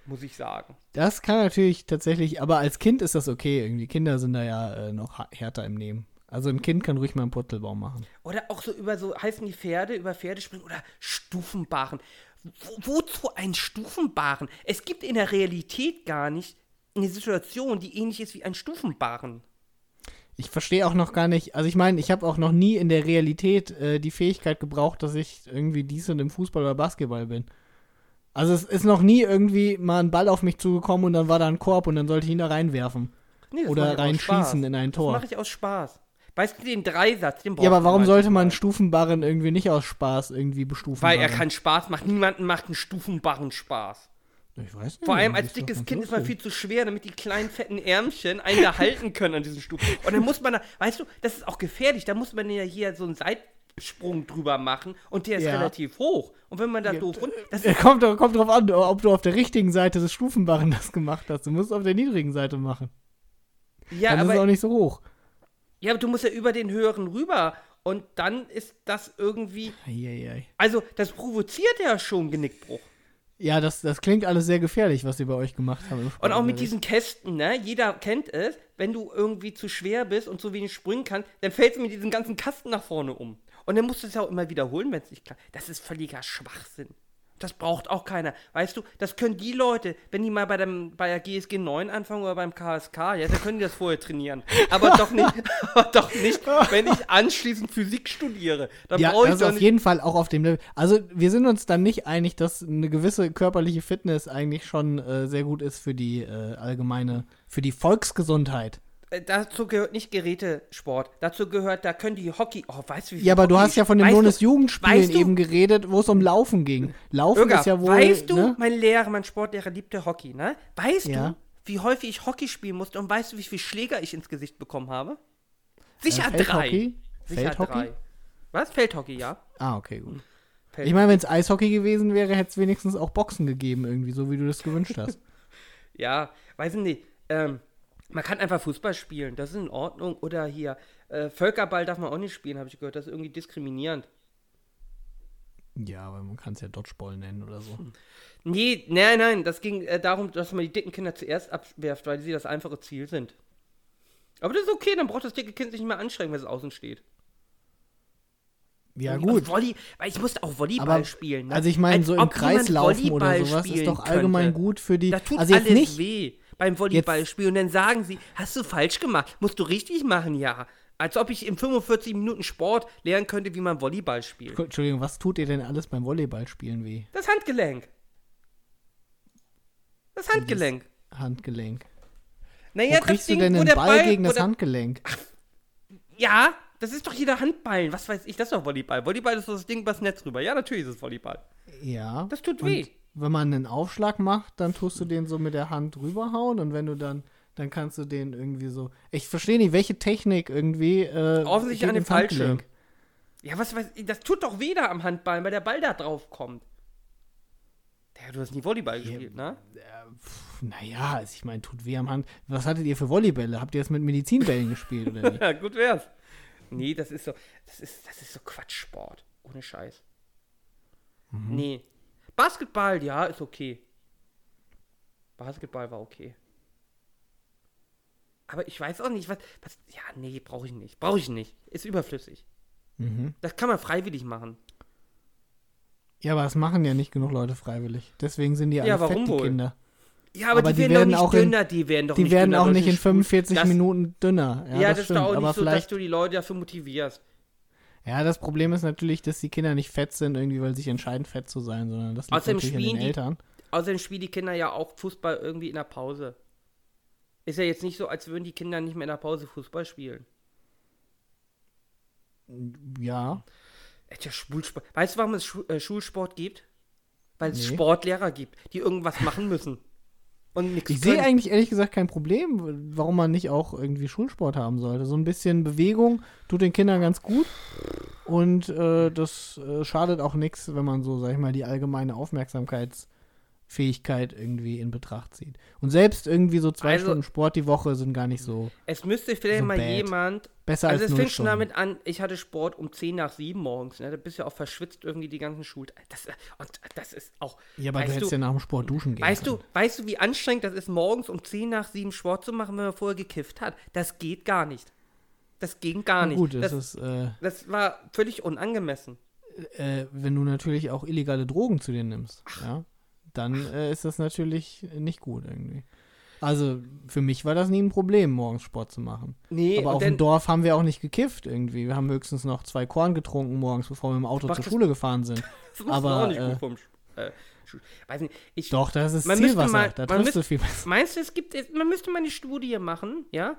Muss ich sagen. Das kann natürlich tatsächlich, aber als Kind ist das okay. Irgendwie Kinder sind da ja äh, noch härter im Nehmen. Also ein Kind kann ruhig mal einen Purzelbaum machen. Oder auch so über so, heißen die Pferde, über Pferde springen oder Stufenbarren. Wo, wozu ein Stufenbarren? Es gibt in der Realität gar nicht eine Situation, die ähnlich ist wie ein Stufenbarren. Ich verstehe auch noch gar nicht, also ich meine, ich habe auch noch nie in der Realität äh, die Fähigkeit gebraucht, dass ich irgendwie dies und im Fußball oder Basketball bin. Also es ist noch nie irgendwie mal ein Ball auf mich zugekommen und dann war da ein Korb und dann sollte ich ihn da reinwerfen. Nee, das Oder reinschießen in ein Das Tor. mache ich aus Spaß. Weißt du, den Dreisatz, den Ja, aber warum sollte man einen. Stufenbarren irgendwie nicht aus Spaß irgendwie bestufen? Weil er keinen Spaß macht. Niemanden macht einen Stufenbarren Spaß. Ich weiß nicht. Vor allem das als dickes Kind ist man viel zu schwer, damit die kleinen fetten Ärmchen einen da halten können an diesen Stufen. Und dann muss man da, weißt du, das ist auch gefährlich. Da muss man ja hier so einen Seitsprung drüber machen und der ist Ja. relativ hoch. Und wenn man da doof runter, Ja, kommt, kommt drauf an, ob du auf der richtigen Seite des Stufenbarren das gemacht hast. Du musst es auf der niedrigen Seite machen. ja, Dann ist es auch aber, nicht so hoch. ja, aber du musst ja über den höheren rüber. Und dann ist das irgendwie, Eieiei. also das provoziert ja schon Genickbruch. Ja, das, das klingt alles sehr gefährlich, was die bei euch gemacht haben. Und auch mit diesen Kästen, ne? Jeder kennt es, wenn du irgendwie zu schwer bist und zu wenig springen kannst, dann fällst du mit diesem ganzen Kasten nach vorne um. Und dann musst du es ja auch immer wiederholen, wenn es nicht klappt. Das ist völliger Schwachsinn. Das braucht auch keiner. Weißt du, das können die Leute, wenn die mal bei, dem, bei der GSG 9 anfangen oder beim KSK, ja, dann können die das vorher trainieren. Aber doch nicht, aber doch nicht, wenn ich anschließend Physik studiere. Dann Ja, brauche ich das ist doch auf nicht. jeden Fall auch auf dem Level. Also, wir sind uns dann nicht einig, dass eine gewisse körperliche Fitness eigentlich schon äh, sehr gut ist für die äh, allgemeine, für die Volksgesundheit. Äh, Dazu gehört nicht Gerätesport. Dazu gehört, da können die Hockey. Oh, weißt du, wie viel Ja, aber du Hockey- hast ja von den Weißt du- Bundesjugendspielen weißt du- eben geredet, wo es um Laufen ging. Laufen Irga, ist ja wohl. weißt du, ne? mein Lehrer, mein Sportlehrer liebte Hockey, ne? Weißt Ja. du, wie häufig ich Hockey spielen musste und weißt du, wie viele Schläger ich ins Gesicht bekommen habe? Sicher Äh, drei. Feldhockey? Sicher Feldhockey? drei. Was? Feldhockey, ja. Ah, okay, gut. Feldhockey. Ich meine, wenn es Eishockey gewesen wäre, hätte es wenigstens auch Boxen gegeben, irgendwie, so wie du das gewünscht hast. Ja, weiß ich nicht. Ähm, man kann einfach Fußball spielen, das ist in Ordnung. Oder hier, äh, Völkerball darf man auch nicht spielen, habe ich gehört. Das ist irgendwie diskriminierend. ja, aber man kann es ja Dodgeball nennen oder so. Nee, nein, nein, das ging äh, darum, dass man die dicken Kinder zuerst abwerft, weil sie das einfache Ziel sind. Aber das ist okay, dann braucht das dicke Kind sich nicht mehr anstrengen, wenn es außen steht. Ja, gut. Volley, weil ich musste auch Volleyball Aber, spielen. Ne? also ich meine, so im ob Kreis niemand laufen oder sowas ist doch allgemein könnte. gut für die. Da tut also jetzt alles nicht. weh beim Volleyballspielen. Und dann sagen sie, hast du falsch gemacht? Musst du richtig machen, ja. Als ob ich in 45 Minuten Sport lernen könnte, wie man Volleyball spielt. Entschuldigung, was tut ihr denn alles beim Volleyballspielen weh? Das Handgelenk. Das Handgelenk. Handgelenk. Naja, Wo das kriegst du Ding, denn wo einen der Ball, Ball gegen das Handgelenk? Ja, das ist doch jeder Handballen. Was weiß ich, das ist doch Volleyball. Volleyball ist so das Ding übers Netz rüber. Ja, natürlich ist es Volleyball. Ja. Das tut weh. Wenn man einen Aufschlag macht, dann tust du den so mit der Hand rüberhauen und wenn du dann, dann kannst du den irgendwie so. Ich verstehe nicht, welche Technik irgendwie. Äh, Offensichtlich an dem. Fallschirm. Ja, was weiß ich, das tut doch da am Handballen, weil der Ball da drauf kommt. Ja, du hast nie Volleyball gespielt, ne? Pff, Naja, also ich meine, tut weh am Hand. Was hattet ihr für Volleybälle? Habt ihr das mit Medizinbällen gespielt oder nicht? Ja, gut wär's. Nee, das ist so, das ist, das ist so Quatschsport. Ohne Scheiß. Mhm. Nee. Basketball, ja, ist okay. Basketball war okay. Aber ich weiß auch nicht, was, was ja, nee, brauche ich nicht. Brauche ich nicht. Ist überflüssig. Mhm. Das kann man freiwillig machen. Ja, aber das machen ja nicht genug Leute freiwillig. Deswegen sind die alle Ja, fett, warum die wohl? Kinder. Ja, aber, Aber die, die werden, werden doch auch nicht in- dünner, die werden doch Die nicht werden dünner auch nicht in Sport. 45 das, Minuten dünner. Ja, Ja, das, das, stimmt. ist doch auch aber nicht so, dass du die Leute dafür motivierst. Ja, das Problem ist natürlich, dass die Kinder nicht fett sind, irgendwie, weil sie sich entscheiden, fett zu sein, sondern das liegt Außerdem natürlich an den die- Eltern. Außerdem spielen die Kinder ja auch Fußball irgendwie in der Pause. Ist ja jetzt nicht so, als würden die Kinder nicht mehr in der Pause Fußball spielen. Ja, Schulsport. Weißt du, warum es äh, Schulsport gibt? Weil es Nee. Sportlehrer gibt, die irgendwas machen müssen. Und nichts Ich sehe eigentlich ehrlich gesagt kein Problem, warum man nicht auch irgendwie Schulsport haben sollte. So ein bisschen Bewegung tut den Kindern ganz gut und äh, das äh, schadet auch nichts, wenn man so, sag ich mal, die allgemeine Aufmerksamkeitsfähigkeit irgendwie in Betracht zieht. Und selbst irgendwie so zwei Also- Stunden Sport die Woche sind gar nicht so Es müsste vielleicht So mal bad. jemand. besser Also als es fängt schon damit an, ich hatte Sport um 10 nach 7 morgens, ne? Da bist du ja auch verschwitzt irgendwie die ganzen Schul. Das, und das ist auch. Ja, aber du hättest du- ja nach dem Sport duschen gehen Weißt können. du, weißt du, wie anstrengend das ist, morgens um 10 nach 7 Sport zu machen, wenn man vorher gekifft hat? Das geht gar nicht. Das ging gar nicht. Gut, das, das ist, äh, das war völlig unangemessen. äh, wenn du natürlich auch illegale Drogen zu dir nimmst, ja, dann äh, ist das natürlich nicht gut irgendwie. Also für mich war das nie ein Problem, morgens Sport zu machen. Nee, Aber auf dem Dorf haben wir auch nicht gekifft irgendwie. Wir haben höchstens noch zwei Korn getrunken morgens, bevor wir im Auto zur Schule gefahren sind. das aber, auch nicht äh, gut vom äh, Weiß nicht, ich, Doch, das ist Man müsste Zielwasser. mal- da man triffst du viel besser. Meinst du, es gibt, man müsste mal eine Studie machen, ja?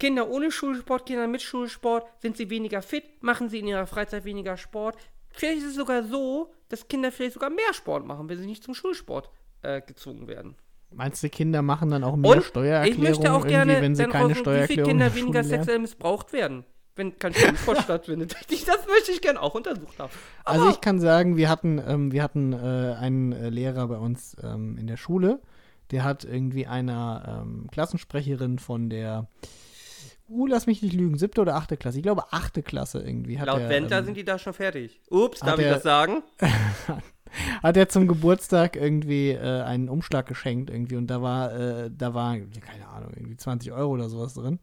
Kinder ohne Schulsport, Kinder mit Schulsport, sind sie weniger fit, machen sie in ihrer Freizeit weniger Sport. Vielleicht ist es sogar so, dass Kinder vielleicht sogar mehr Sport machen, wenn sie nicht zum Schulsport äh, gezwungen werden. Meinst du, Kinder machen dann auch mehr Und ich Steuererklärungen möchte auch gerne wenn sie dann keine rausfinden, wie viele Steuererklärung Kinder in der weniger sexuell missbraucht werden, wenn kein Schulsport stattfindet. Das möchte ich gerne auch untersucht haben. Also Aber- ich kann sagen, wir hatten, ähm, wir hatten äh, einen äh, Lehrer bei uns ähm, in der Schule, der hat irgendwie einer ähm, Klassensprecherin von der, uh, lass mich nicht lügen, siebte oder achte Klasse, ich glaube achte Klasse irgendwie. Hat Laut der, Wendler ähm, sind die da schon fertig. Ups, darf ich der- das sagen? hat er zum Geburtstag irgendwie äh, einen Umschlag geschenkt irgendwie und da war, äh, da war, keine Ahnung, irgendwie 20 Euro oder sowas drin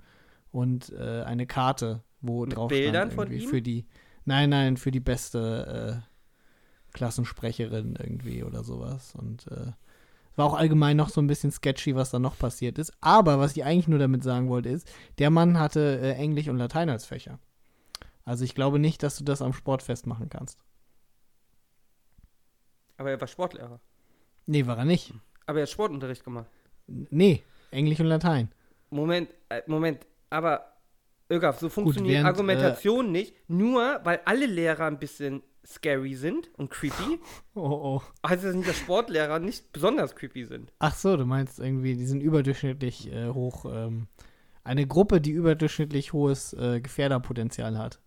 und äh, eine Karte, wo Mit drauf Bildern stand von irgendwie ihm? für die, nein, nein, für die beste äh, Klassensprecherin irgendwie oder sowas und äh, war auch allgemein noch so ein bisschen sketchy, was da noch passiert ist. Aber was ich eigentlich nur damit sagen wollte, ist, der Mann hatte äh, Englisch und Latein als Fächer. Also ich glaube nicht, dass du das am Sport festmachen kannst. Aber er war Sportlehrer. Nee, war er nicht. Aber er hat Sportunterricht gemacht. Nee, Englisch und Latein. Moment, äh, Moment, aber Ögaf, so funktioniert während, äh, Argumentation nicht. Nur weil alle Lehrer ein bisschen scary sind und creepy, Oh, oh. heißt das nicht, dass Sportlehrer nicht besonders creepy sind. Ach so, du meinst irgendwie, die sind überdurchschnittlich äh, hoch. Ähm, eine Gruppe, die überdurchschnittlich hohes äh, Gefährderpotenzial hat.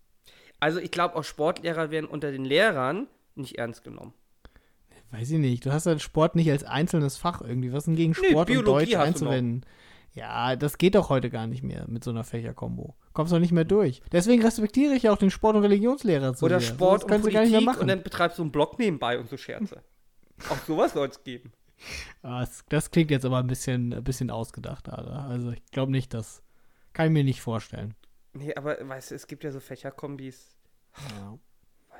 Also ich glaube, auch Sportlehrer werden unter den Lehrern nicht ernst genommen. Weiß ich nicht. Du hast halt Sport nicht als einzelnes Fach irgendwie. Was ist denn gegen Nee, Sport und Biologie Deutsch du noch. Ja, das geht doch heute gar nicht mehr mit so einer Fächerkombo. Kommst doch nicht mehr durch. Deswegen respektiere ich auch den Sport- und Religionslehrer zu Oder sehr. Sport und du gar nicht mehr Politik machen. und dann betreibst du einen Blog nebenbei und so Scherze. auch sowas soll es geben. Ah, das, das klingt jetzt aber ein bisschen, ein bisschen ausgedacht, Alter. Also ich glaube nicht, das kann ich mir nicht vorstellen. Nee, aber weißt du, es gibt ja so Fächerkombis. Ja.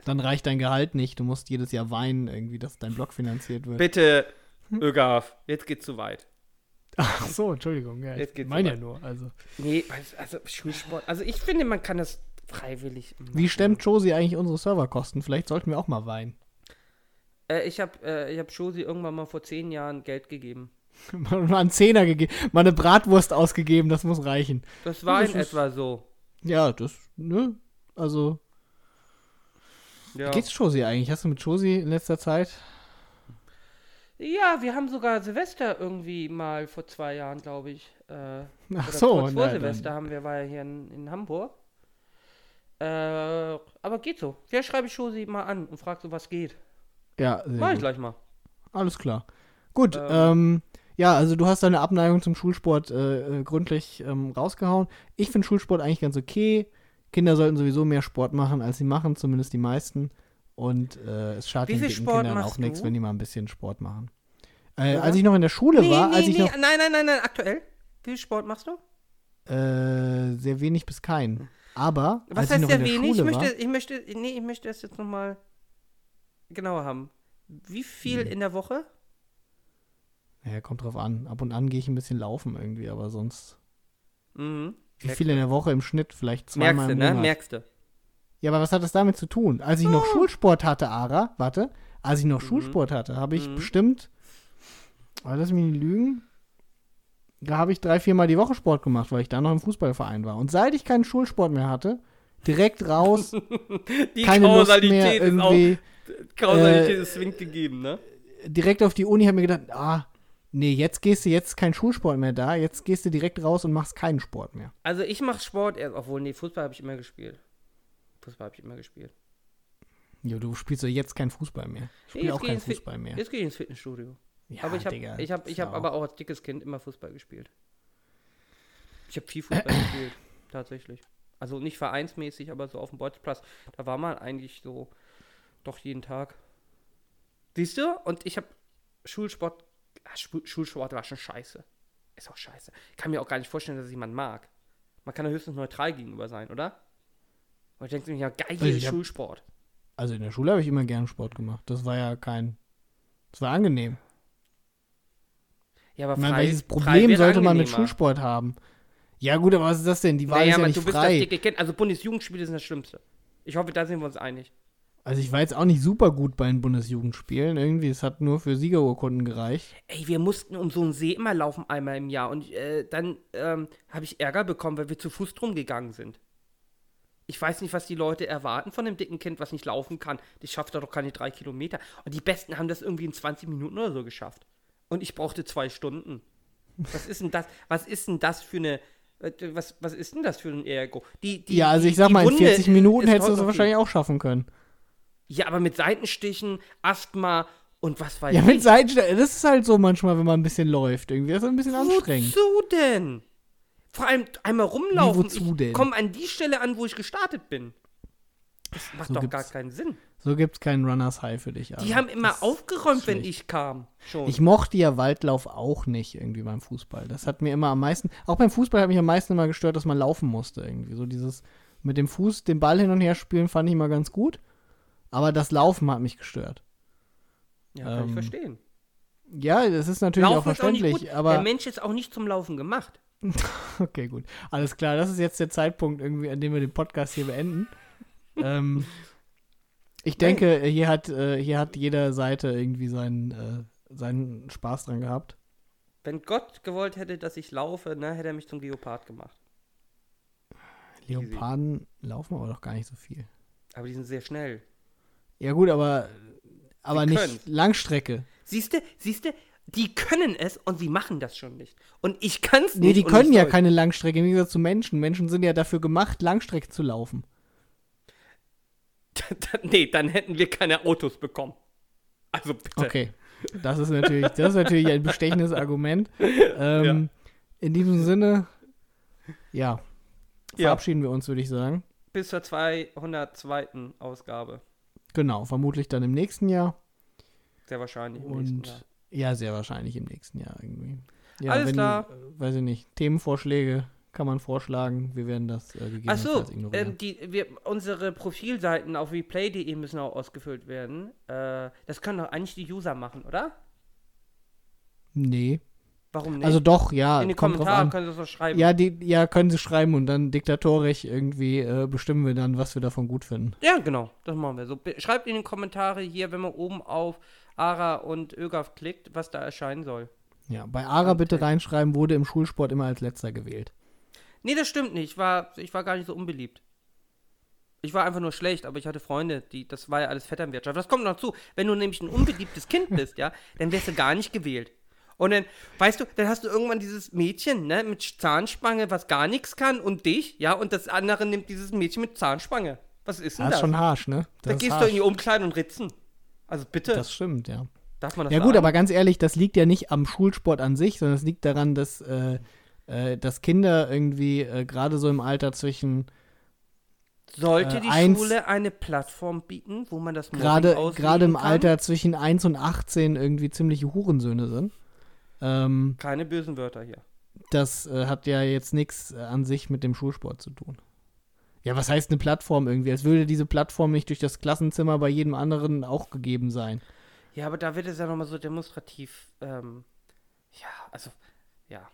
Dann reicht dein Gehalt nicht. Du musst jedes Jahr weinen, irgendwie, dass dein Blog finanziert wird. Bitte, Hm? Ögaf, jetzt geht's zu weit. Ach so, Entschuldigung. Ja, Jetzt ich geht's meine ja nur. Also. Nee, also- also Schulsport. Also ich finde, man kann das freiwillig machen. Wie stemmt Josie eigentlich unsere Serverkosten? Vielleicht sollten wir auch mal weinen. Äh, ich habe äh, ich hab Josi irgendwann mal vor zehn Jahren Geld gegeben. mal einen Zehner gegeben, mal eine Bratwurst ausgegeben, das muss reichen. Das war Das in ist- etwa so. Ja, das, ne? Also, Ja. wie geht's Josie eigentlich? Hast du mit Josie in letzter Zeit? Ja, wir haben sogar Silvester irgendwie mal vor zwei Jahren, glaube ich. Äh, Ach so, kurz vor na, Silvester dann, haben wir, war ja hier in, in Hamburg. Äh, aber geht so. Ja, schreibe ich Josi mal an und frag so, was geht. ja, sehr Mach ich gut. gleich mal. alles klar. Gut, ähm, Ähm. ja, also du hast deine Abneigung zum Schulsport äh, äh, gründlich ähm, rausgehauen. Ich finde Schulsport eigentlich ganz okay. Kinder sollten sowieso mehr Sport machen, als sie machen, zumindest die meisten. Und äh, es schadet den Sport Kindern auch nichts, wenn die mal ein bisschen Sport machen. Äh, Ja. als ich noch in der Schule Nee, war, nee, als ich nee, noch nein, nein, nein, nein, aktuell. Wie viel Sport machst du? äh, sehr wenig bis keinen. Aber Was als ich heißt noch sehr in der wenig? Ich Schule möchte, war, ich möchte, nee, ich möchte das jetzt nochmal genauer haben. Wie viel in der Woche? ja, kommt drauf an. Ab und an gehe ich ein bisschen laufen irgendwie, aber sonst. Mhm. Wie viel in der Woche im Schnitt? Vielleicht zweimal Merkst du, im ne? Monat. Merkst du. Ja, aber was hat das damit zu tun? Als ich noch Oh. Schulsport hatte, Ara, warte, als ich noch Mhm. Schulsport hatte, habe ich Mhm. bestimmt, aber lass mich nicht lügen, da habe ich drei, viermal die Woche Sport gemacht, weil ich da noch im Fußballverein war. Und seit ich keinen Schulsport mehr hatte, direkt raus, Die keine Lust mehr Kausalität ist auch, irgendwie, Kausalität äh, ist zwingend gegeben, ne? direkt auf die Uni, habe mir gedacht, ah, Nee, jetzt gehst du, jetzt kein Schulsport mehr da, jetzt gehst du direkt raus und machst keinen Sport mehr. Also ich mache Sport, erst- obwohl, nee, Fußball habe ich immer gespielt. Fußball habe ich immer gespielt. Jo, du spielst doch jetzt kein Fußball mehr. Ich spiele auch kein Fußball mehr. Jetzt gehe ich ins Fitnessstudio. Ja, aber ich habe ich hab, ich hab ja aber auch- als dickes Kind immer Fußball gespielt. Ich habe viel Fußball gespielt, tatsächlich. Also nicht vereinsmäßig, aber so auf dem Bolzplatz. Da war man eigentlich so doch jeden Tag. Siehst du? Und ich habe Schulsport. Ah, Schul- Schulsport war schon scheiße. Ist auch scheiße. Ich kann mir auch gar nicht vorstellen, dass es jemand mag. Man kann ja höchstens neutral gegenüber sein, oder? Und ich denke mir, ja, geil, Also ich hab- Schulsport. Also in der Schule habe ich immer gern Sport gemacht. Das war ja kein. Das war angenehm. Ja, aber Ich meine, frei- welches frei Problem sollte man mit. Schulsport haben? Ja, gut, aber was ist das denn? Die Wahl naja, ist ja nicht du bist das frei. dicke. Also Bundesjugendspiele sind das Schlimmste. Ich hoffe, da sind wir uns einig. Also ich war jetzt auch nicht super gut bei den Bundesjugendspielen. Irgendwie, es hat nur für Siegerurkunden gereicht. Ey, wir mussten um so einen See immer laufen einmal im Jahr und äh, dann ähm, habe ich Ärger bekommen, weil wir zu Fuß drum gegangen sind. Ich weiß nicht, was die Leute erwarten von dem dicken Kind, was nicht laufen kann. Das schafft doch keine drei Kilometer. Und die Besten haben das irgendwie in 20 Minuten oder so geschafft. Und ich brauchte zwei Stunden. Was ist denn das? Was ist denn das für eine? Was, was ist denn das für ein Ergo? Die, die, ja, also ich sag mal, in Wunde 40 Minuten hättest du es wahrscheinlich auch schaffen können. Ja, aber mit Seitenstichen, Asthma und was weiß Ja, ich. mit Seitenstein, das ist halt so manchmal, wenn man ein bisschen läuft. Irgendwie das ist ein bisschen anstrengend. Wozu denn? Vor allem einmal rumlaufen. Wie, wozu ich denn? komme an die Stelle an, wo ich gestartet bin. Das macht So doch gar keinen Sinn. So gibt's keinen Runners High für dich. Die aber haben immer das- aufgeräumt, wenn ich kam. Schon. Ich mochte ja Waldlauf auch nicht irgendwie beim Fußball. Das hat mir immer am meisten, auch beim Fußball hat mich am meisten immer gestört, dass man laufen musste irgendwie. So dieses mit dem Fuß den Ball hin und her spielen fand ich immer ganz gut. Aber das Laufen hat mich gestört. ja, kann ich ähm, verstehen. Ja, das ist natürlich auch Laufen auch nicht verständlich. Der aber Mensch ist auch nicht zum Laufen gemacht. okay, gut. Alles klar, das ist jetzt der Zeitpunkt irgendwie, an dem wir den Podcast hier beenden. ähm, ich denke, hier hat, äh, hier hat jeder Seite irgendwie seinen, äh, seinen Spaß dran gehabt. Wenn Gott gewollt hätte, dass ich laufe, ne, hätte er mich zum Geopard gemacht. Leoparden laufen aber doch gar nicht so viel. Aber die sind sehr schnell. Ja gut, aber, aber Sie nicht können's. Langstrecke. Siehst du, siehst du, die können es und sie machen das schon nicht. Und ich kann es nicht. Nee, die können ja soll. keine Langstrecke, im Gegensatz zu Menschen. Menschen sind ja dafür gemacht, Langstrecke zu laufen. nee, dann hätten wir keine Autos bekommen. Also bitte. Okay. Das ist natürlich, das ist natürlich ein bestechendes Argument. Ähm, In diesem Sinne, ja, Ja. verabschieden wir uns, würde ich sagen. Bis zur 202. Ausgabe. Genau, vermutlich dann im nächsten Jahr. Sehr wahrscheinlich. im nächsten Und Jahr. Ja, sehr wahrscheinlich im nächsten Jahr irgendwie. Ja, Alles wenn, klar. Äh, weiß ich nicht, Themenvorschläge kann man vorschlagen. Wir werden das äh, Ach gegebenenfalls so, ignorieren. ähm, die, wir, unsere Profilseiten auf replay.de müssen auch ausgefüllt werden. Äh, das können doch eigentlich die User machen, oder? nee. Warum nicht? Also doch, ja. In den Kommentaren können sie doch schreiben. Ja, die, ja, können sie schreiben und dann diktatorisch irgendwie äh, bestimmen wir dann, was wir davon gut finden. Ja, genau, das machen wir so. Schreibt in den Kommentare hier, wenn man oben auf Ara und Ögaf klickt, was da erscheinen soll. Ja, bei Ara bitte reinschreiben, wurde im Schulsport immer als letzter gewählt. Nee, das stimmt nicht. Ich war, ich war gar nicht so unbeliebt. Ich war einfach nur schlecht, aber ich hatte Freunde, die, das war ja alles Vetternwirtschaft. Das kommt noch zu. Wenn du nämlich ein unbeliebtes Kind bist, ja, dann wirst du gar nicht gewählt. Und dann, weißt du, dann hast du irgendwann dieses Mädchen, ne, mit Zahnspange, was gar nichts kann, und dich, ja, und das andere nimmt dieses Mädchen mit Zahnspange. Was ist denn Das das? ist schon harsch, ne? da Das ist gehst du harsch. in die Umkleide und ritzen. Also bitte, Das stimmt, ja. darf man das Ja gut, sagen? aber ganz ehrlich, das liegt ja nicht am Schulsport an sich, sondern es liegt daran, dass, äh, äh, dass Kinder irgendwie äh, gerade so im Alter zwischen Sollte äh, die eins- Schule eine Plattform bieten, wo man das gerade gerade im kann? Alter zwischen 1 und 18 irgendwie ziemliche Hurensöhne sind. Ähm, Keine bösen Wörter hier. das äh, hat ja jetzt nichts äh, an sich mit dem Schulsport zu tun. Ja, was heißt eine Plattform irgendwie? Als würde diese Plattform nicht durch das Klassenzimmer bei jedem anderen auch gegeben sein. Ja, aber da wird es ja nochmal so demonstrativ, ähm, ja, also, ja.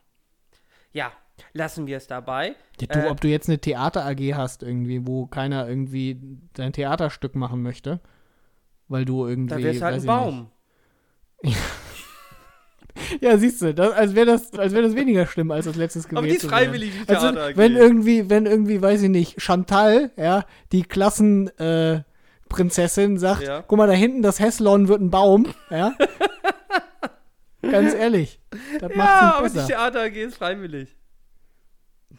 Ja, lassen wir es dabei. Ja, du, Äh, ob du jetzt eine Theater AG hast irgendwie, wo keiner irgendwie dein Theaterstück machen möchte, weil du irgendwie Da wäre es halt ein Baum. Nicht. Ja, siehst du, das, als wäre das, als wäre das weniger schlimm als das letztes gewesen. Aber die ist freiwillig, die Also, Theater AG. wenn irgendwie, wenn irgendwie, weiß ich nicht, Chantal, ja, die Klassenprinzessin äh, Prinzessin sagt, Ja. guck mal, da hinten das Heslon wird ein Baum, ja. Ganz ehrlich. Das ja, macht's aber nicht die besser. Theater AG ist freiwillig.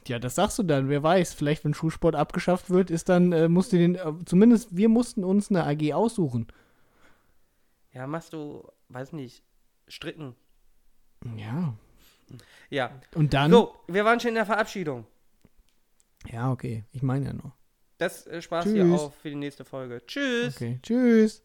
Ja, das sagst du dann. Wer weiß, vielleicht, wenn Schulsport abgeschafft wird, ist dann, äh, musst du den, äh, zumindest wir mussten uns eine AG aussuchen. Ja, machst du, weiß nicht, stricken. Ja. Ja. Und dann. So, wir waren schon in der Verabschiedung. Ja, okay. Ich meine ja noch. Das äh, Spaß hier auf für die nächste Folge. Tschüss. Okay. Tschüss.